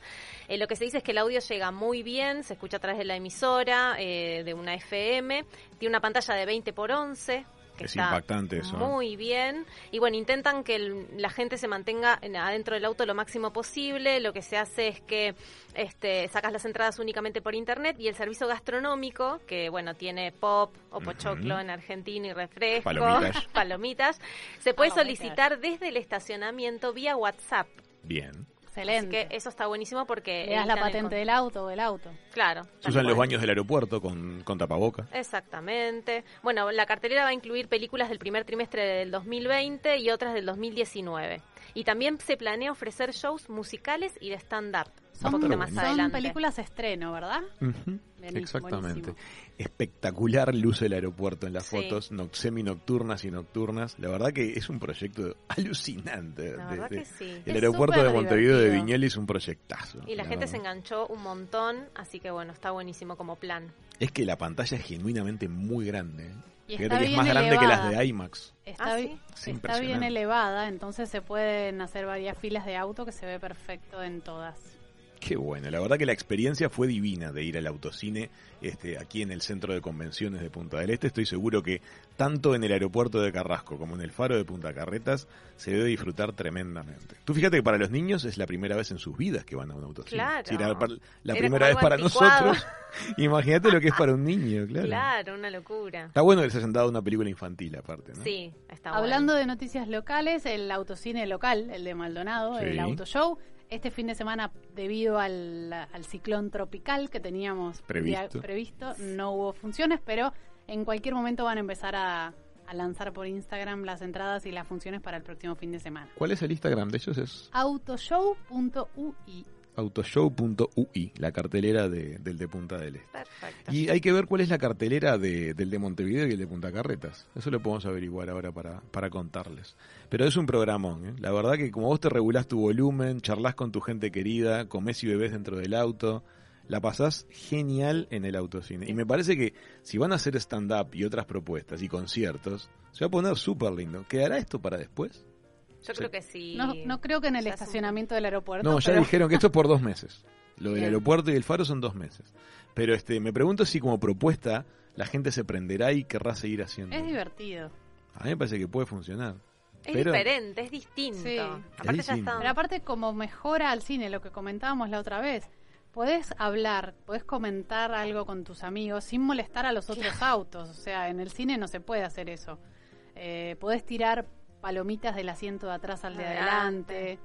Eh, lo que se dice es que el audio llega muy bien, se escucha a través de la emisora, eh, de una FM, tiene una pantalla de 20 por 11. Que Es está impactante eso, ¿eh? Muy bien. Y bueno, intentan que el- la gente se mantenga en- adentro del auto lo máximo posible. Lo que se hace es que este, sacas las entradas únicamente por internet y el servicio gastronómico, que bueno, tiene pop o pochoclo en Argentina y refresco, Palomitas. (laughs) palomitas, se puede Palomitas. solicitar desde el estacionamiento vía WhatsApp. Bien. Excelente. Así que eso está buenísimo porque... Le das la el patente con- del auto o del auto. Claro. Se usan los baños del aeropuerto con, con tapaboca. Exactamente. Bueno, la cartelera va a incluir películas del primer trimestre del 2020 y otras del 2019. Y también se planea ofrecer shows musicales y de stand-up. Un Son, poquito más son adelante. películas estreno, ¿verdad? Exactamente. buenísimo. Espectacular luce el aeropuerto en las Sí. fotos, no, semi-nocturnas y nocturnas. La verdad que es un proyecto alucinante. La verdad de- que sí. el Es aeropuerto de Montevideo de. Viñeli es un proyectazo. Y la, gente verdad. se enganchó un montón, así que bueno, está buenísimo como plan. Es que la pantalla es genuinamente muy grande. ¿eh? Y Fíjate está que es bien más grande que las de IMAX. Está, Ah, bi- ¿sí? Es está bien elevada, entonces se pueden hacer varias filas de auto que se ve perfecto en todas. Qué bueno, la verdad que la experiencia fue divina de ir al autocine este, aquí en el centro de convenciones de Punta del Este. Estoy seguro que tanto en el aeropuerto de Carrasco como en el faro de Punta Carretas se debe disfrutar tremendamente. Tú fíjate que para los niños es la primera vez en sus vidas que van a un autocine. Claro. Si era par- la Era primera vez para anticuado. nosotros, (laughs) imagínate lo que es para un niño, claro. Claro, una locura. Está bueno que se hayan dado una película infantil aparte, ¿no? Sí, está Hablando bueno. de noticias locales, el autocine local, el de Maldonado, Sí. el Auto Show, este fin de semana, debido al, al ciclón tropical que teníamos previsto, no hubo funciones, pero en cualquier momento van a empezar a, a lanzar por Instagram las entradas y las funciones para el próximo fin de semana. ¿Cuál es el Instagram de ellos? Es Autoshow.ui. autoshow.ui, la cartelera de- del de Punta del Este. Perfecto. Y hay que ver cuál es la cartelera de- del de Montevideo y el de Punta Carretas. Eso lo podemos averiguar ahora para, para contarles. Pero es un programón, ¿eh? La verdad que como vos te regulás tu volumen, charlas con tu gente querida, comés y bebés dentro del auto, la pasás genial en el autocine. Y me parece que si van a hacer stand-up y otras propuestas y conciertos, se va a poner súper lindo. ¿Quedará esto para después? Yo creo que sí. No, no creo que en el Ya estacionamiento del aeropuerto. No, ya pero- dijeron que esto es por dos meses. Lo del Bien. aeropuerto y el faro son dos meses. Pero este, me pregunto si como propuesta la gente se prenderá y querrá seguir haciendo. Es divertido. A mí me parece que puede funcionar. Es pero- diferente, es distinto. Sí. Aparte ya distinto. está. Pero aparte, como mejora al cine, lo que comentábamos la otra vez, podés hablar, podés comentar algo con tus amigos sin molestar a los otros autos. O sea, en el cine no se puede hacer eso. Eh, podés tirar palomitas del asiento de atrás al de Adelante. adelante.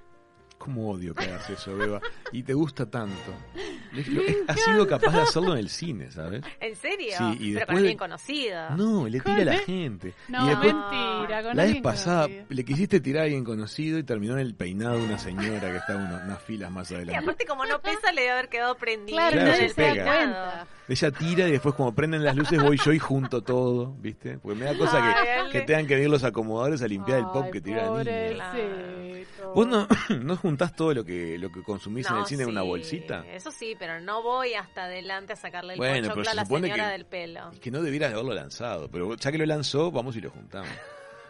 ¿Cómo odio que hagas eso, Beba? Y te gusta tanto. (laughs) Has sido capaz de hacerlo en el cine, ¿sabes? ¿En serio? Sí, y Pero después con de- alguien conocido. No, le tira a la ¿Con gente. No, y después, mentira. Con la vez alguien pasada, conocido. le quisiste tirar a alguien conocido y terminó en el peinado de una señora que estaba una- unas filas más Y adelante. aparte como no pesa le debe haber quedado prendido. Claro, Claro, se se da pega. cuenta. Ella tira y después como prenden las luces voy yo y junto todo, ¿viste? Porque me da cosa Ay, que, que tengan que venir los acomodadores a limpiar el pop que tira ¿Vos no, (coughs) no juntás todo lo que, lo que consumís en el cine en una sí, bolsita? Eso sí, pero no voy hasta adelante a sacarle el Bueno, pero pochoclo se a la señora que- del pelo. Es que no debieras haberlo lanzado, pero ya que lo lanzó, vamos y lo juntamos.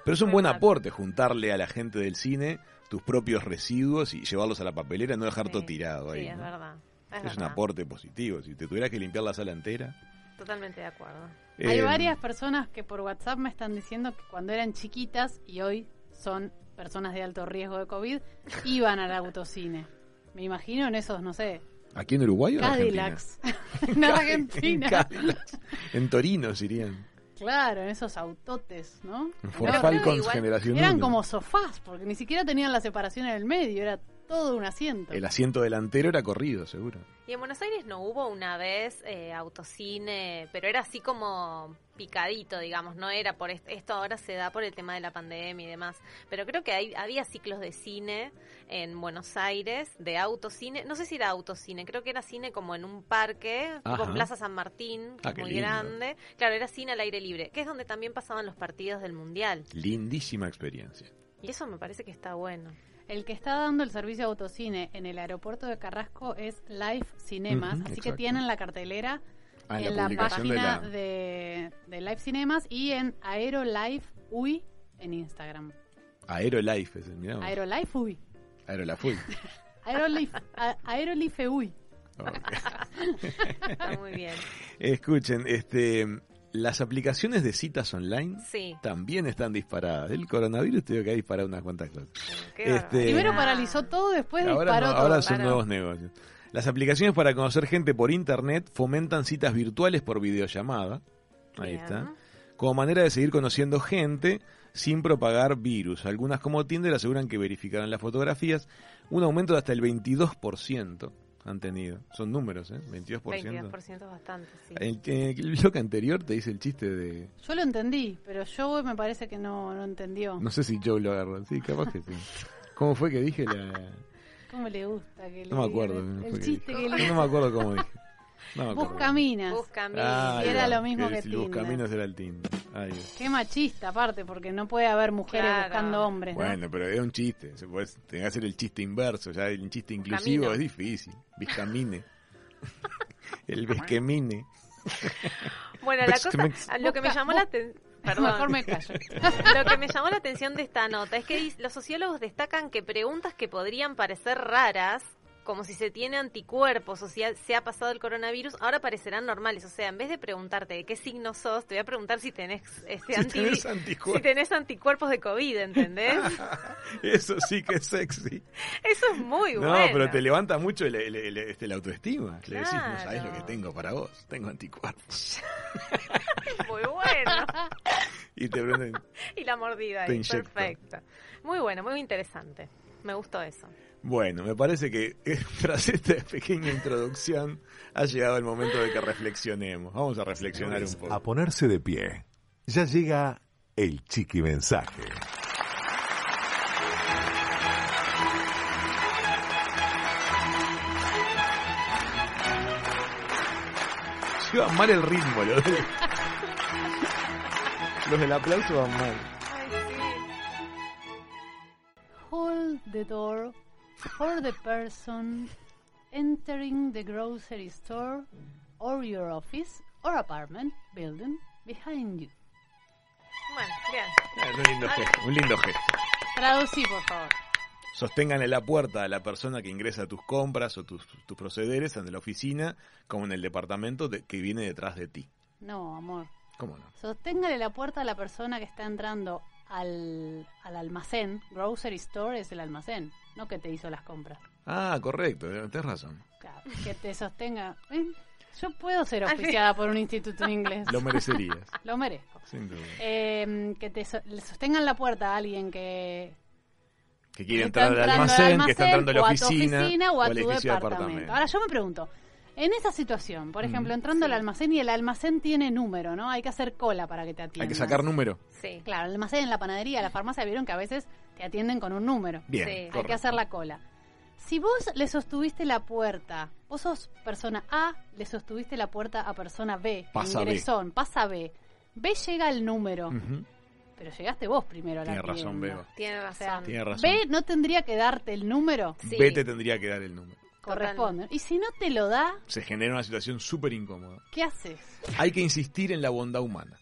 Pero es un buen aporte juntarle a la gente del cine tus propios residuos y llevarlos a la papelera, no dejar todo Sí, tirado Sí, ahí. es ¿no? verdad. Es, Es un aporte positivo. Si te tuvieras que limpiar la sala entera. Totalmente de acuerdo. Hay eh, varias personas que por WhatsApp me están diciendo que cuando eran chiquitas y hoy son personas de alto riesgo de COVID, iban al autocine. Me imagino en esos, no sé, ¿Aquí en Uruguay o en Argentina? Cadillacs. (laughs) en Argentina. En Cadillacs. En Torino irían. Claro, en esos autotes, ¿no? Ford Falcons generación Eran 1. como sofás, porque ni siquiera tenían la separación en el medio, era todo un asiento. El asiento delantero era corrido, seguro. Y en Buenos Aires no hubo una vez eh, autocine, pero era así como picadito, digamos, no era por est- esto ahora se da por el tema de la pandemia y demás, pero creo que hay, había ciclos de cine en Buenos Aires, de autocine, no sé si era autocine, creo que era cine como en un parque, tipo Ajá. Plaza San Martín, que Ah, es muy lindo. grande, claro, era cine al aire libre, que es donde también pasaban los partidos del Mundial, Lindísima experiencia. y eso me parece que está bueno. El que está dando el servicio de autocine en el aeropuerto de Carrasco es Live Cinemas, así exacto. que tienen la cartelera Ah, en la, publicación de página la- de, de Live Cinemas y en Aerolife UI en Instagram. Aerolife, es el mirá vos. Aerolife UI. Aerolife UI. (laughs) Aerolife, a- Aerolife UI. Ok. (laughs) Está muy bien. Escuchen, este, las aplicaciones de citas online Sí. también están disparadas. El coronavirus tuvo que ha disparado unas cuantas cosas. Este. Primero paralizó todo, después ahora disparó no, todo. ahora son claro. nuevos negocios. Las aplicaciones para conocer gente por internet fomentan citas virtuales por videollamada. Ahí Bien. está. Como manera de seguir conociendo gente, sin propagar virus. Algunas como Tinder aseguran que verificarán las fotografías un aumento de hasta el 22% han tenido. Son números, ¿eh? 22%. 22% es bastante, sí. El, eh, el bloque anterior te dice el chiste de... Yo lo entendí, pero Joe me parece que no, no entendió. No sé si Joe lo agarró. Sí, capaz que sí. ¿Cómo fue que dije la...? ¿Cómo le gusta que le No me acuerdo. El, el que chiste dije. que le... No me acuerdo cómo dije. No me acuerdo. Buscaminas. Buscaminas. Ah, era va, lo mismo que el Tinder. Buscaminas era el Tinder. Ahí. Qué machista, aparte, porque no puede haber mujeres Claro. buscando hombres. ¿no? Bueno, pero es un chiste. Se puede, tenés que hacer el chiste inverso. Ya el chiste inclusivo Camino. es difícil. Biscamine. (laughs) el Bisquemine. Bueno, la cosa, lo que me llamó la atención... Mejor me callo. (laughs) Lo que me llamó la atención de esta nota es que los sociólogos destacan que preguntas que podrían parecer raras, como si se tiene anticuerpos o si ha- se ha pasado el coronavirus, ahora parecerán normales. O sea, en vez de preguntarte de qué signo sos, te voy a preguntar si tenés, este, Si anti- tenés anticuerpos. si tenés anticuerpos de COVID, ¿entendés? (laughs) Eso sí que es sexy. Eso es muy No, bueno. pero te levanta mucho el, el- el- este, la autoestima. Le decís, no sabés lo que tengo para vos. Tengo anticuerpos. (laughs) Muy bueno. Y te prenden. (laughs) Y la mordida ahí, perfecto. Muy bueno, muy interesante. Me gustó eso. Bueno, me parece que eh, (laughs) tras esta pequeña introducción ha llegado el momento de que reflexionemos. Vamos a reflexionar un poco. A ponerse de pie. Ya llega el chiqui mensaje. Lleva mal el ritmo. Los, del- (laughs) los del aplauso van mal. Hold the door for the person entering the grocery store or your office or apartment building behind you. Bueno, bien. Ah, Es un lindo gesto. Un lindo gesto. Traducí, por favor. Sostengan en la puerta a la persona que ingresa tus compras o tus, tus procederes ante la oficina como en el departamento de- que viene detrás de ti. No, amor. ¿Cómo no? Sosténgale la puerta a la persona que está entrando al, al almacén. Grocery store es el almacén, no que te hizo las compras. Ah, correcto, tenés razón. Claro, que te sostenga. ¿eh? Yo puedo ser oficiada por un instituto en inglés. Lo merecerías, (laughs) Lo merezco. sin duda. Eh, que te so- le sostengan la puerta a alguien que Que quiere entrar al almacén, que está entrando a la o oficina, tu oficina o a tu departamento. Ahora yo me pregunto, en esa situación, por ejemplo, Mm. entrando al almacén y el almacén tiene número, ¿no? Hay que hacer cola para que te atiendan. Hay que sacar número. Sí. Claro, el almacén, en la panadería, la farmacia, vieron que a veces te atienden con un número. Bien, Sí. Hay Hay que hacer la cola. Si vos le sostuviste la puerta, vos sos persona A, le sostuviste la puerta a persona B, Pasa B. ingresón, pasa B. B llega el número, pero llegaste vos primero a la Tiene razón. Beba. Tiene O sea, razón. Tiene razón. B no tendría que darte el número, Sí. B te tendría que dar el número. Corresponde. Y si no te lo da, Se genera una situación súper incómoda. ¿qué haces? Hay que insistir en la bondad humana.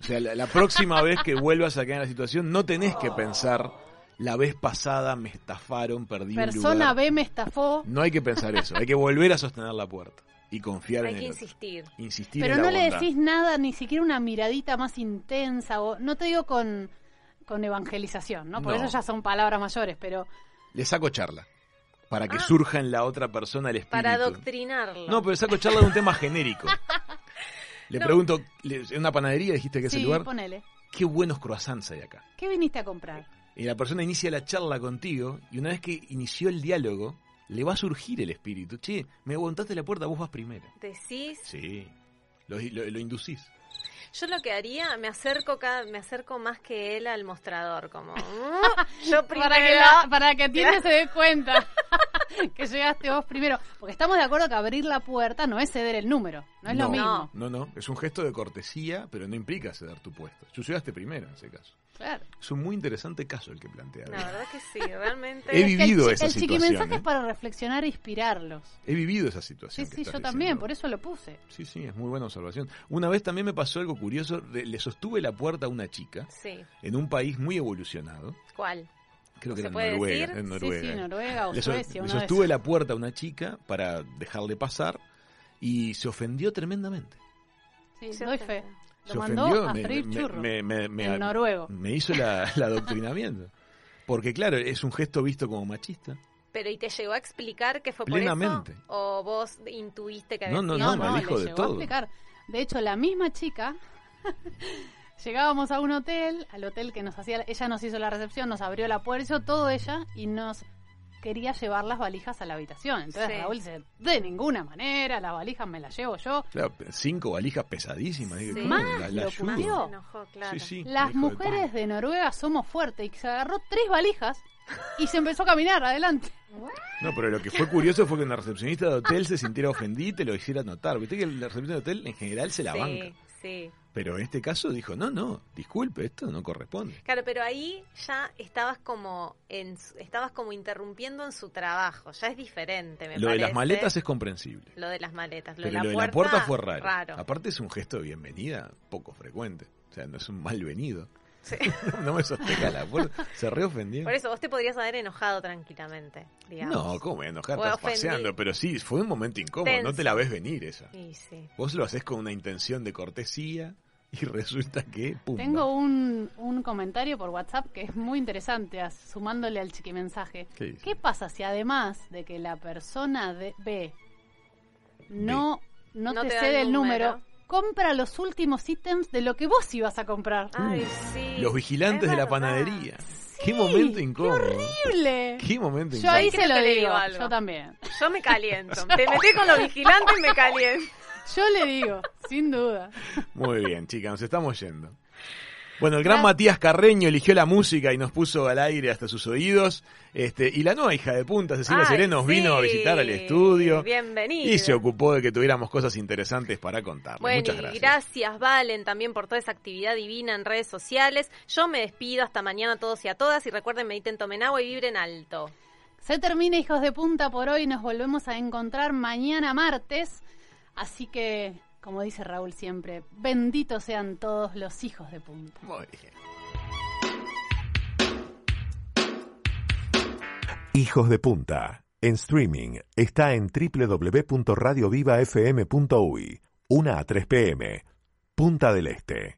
O sea, la, la próxima (laughs) vez que vuelvas a caer en la situación, no tenés que pensar, la vez pasada me estafaron, perdí un Persona lugar. B me estafó, No hay que pensar eso, hay que volver a sostener la puerta y confiar Hay en que el otro. insistir. Insistir pero en la no le bondad. decís nada, ni siquiera una miradita más intensa, o no te digo con, con evangelización, ¿no? Por No. eso ya son palabras mayores, pero Le saco charla. Para que Ah. surja en la otra persona el espíritu. Para adoctrinarlo. No, pero saco charla de un tema genérico. (laughs) Le No. pregunto, le- en una panadería dijiste que es el lugar, ponele. qué buenos croissants hay acá. ¿Qué viniste a comprar? Y la persona inicia la charla contigo y una vez que inició el diálogo, le va a surgir el espíritu. Che, me aguantaste la puerta, vos vas primero. Decís, Sí, lo, lo, lo inducís. Yo lo que haría, me acerco cada, me acerco más que él al mostrador, como "Mm, (laughs) yo primero. Para que, la- para que se dé cuenta (laughs) que llegaste vos primero. Porque estamos de acuerdo que abrir la puerta no es ceder el número, no es lo mismo. No, no, es un gesto de cortesía, pero no implica ceder tu puesto. Tú llegaste primero en ese caso. Claro. Es un muy interesante caso el que plantea. La verdad que sí, realmente. He vivido el, esa el situación. chiquimensaje ¿eh? es para reflexionar e inspirarlos. He vivido esa Sí, situación. sí, estás yo también, por eso lo puse. Sí, sí, es muy buena observación. Una vez también me pasó algo curioso. le sostuve la puerta a una chica Sí. en un país muy evolucionado. ¿Cuál? Creo que ¿Se era Noruega. decir? en Sí, Noruega. sí, Noruega o Le, so- Suecia, le sostuve la puerta a una chica para dejarle pasar y se ofendió tremendamente. Sí, Se doy fe. Lo se mandó ofendió, a me, freír me- churros. me- me- me- en noruego. me hizo la, el adoctrinamiento. Porque claro, es un gesto visto como machista. Pero ¿y te llegó a explicar que fue Plenamente. por eso? ¿O vos intuiste que No, había no, sido? no, me dijo le de llegó a todo. explicar. De hecho, la misma chica (laughs) Llegábamos a un hotel, al hotel que nos hacía, ella nos hizo la recepción, nos abrió la puerta, hizo todo ella y nos quería llevar las valijas a la habitación. Entonces Sí. Raúl dice, de ninguna manera, las valijas me las llevo yo. Claro, cinco valijas pesadísimas. Sí. Más La- la lo ayudo. parió. Se enojó, claro. Sí, sí. Las hijo de mujeres de Noruega somos fuertes y se agarró tres valijas y se empezó a caminar adelante. No, pero lo que fue curioso fue que una recepcionista de hotel se sintiera ofendida y te lo hiciera notar. Viste que la recepcionista de hotel en general se la sí, banca. sí. Pero en este caso dijo, no, no, disculpe, esto no corresponde. Claro, pero ahí ya estabas como en su- estabas como interrumpiendo en su trabajo, ya es diferente, me Lo de las maletas es comprensible. lo de las maletas, lo Pero de la lo de puerta, la puerta fue raro. raro. Aparte es un gesto de bienvenida poco frecuente. O sea, no es un malvenido. Sí. (laughs) no me sostenga la puerta. Se reofendió. Por eso vos te podrías haber enojado tranquilamente, digamos. No, ¿cómo enojar? Estás paseando. Pero sí, fue un momento incómodo. No te la ves venir esa. Sí, sí. Vos lo haces con una intención de cortesía y (laughs) resulta que. Tengo un, un comentario por WhatsApp que es muy interesante, sumándole al chiquimensaje. ¿Qué? ¿Qué pasa si además de que la persona de B no, no, No te, te da cede el el número, número. Compra los últimos ítems de lo que vos ibas a comprar? Ay, sí. Los vigilantes es de la panadería. qué Sí, momento incómodo. ¡Horrible! Qué momento Yo incómodo. ahí Creo se lo que le digo, digo algo. yo también. Yo me caliento. (laughs) Te metí con los vigilantes y me caliento. Yo le digo, sin duda. Muy bien, chicas, nos estamos yendo. Bueno, el gran. Matías Carreño eligió la música y nos puso al aire hasta sus oídos. Este, y la nueva hija de punta, Cecilia Ay, Serén, nos sí. vino a visitar al estudio. Bienvenida. Y se ocupó de que tuviéramos cosas interesantes para contar. Bueno, Muchas y gracias. gracias Valen también por toda esa actividad divina en redes sociales. Yo me despido hasta mañana a todos y a todas y recuerden mediten, tomen agua y vibren alto. Se termina, hijos de punta, por hoy. Nos volvemos a encontrar mañana martes. Así que, como dice Raúl siempre, benditos sean todos los hijos de punta. Muy bien. Hijos de Punta. En streaming está en www.radiovivafm.uy. 1 a 3 pm. Punta del Este.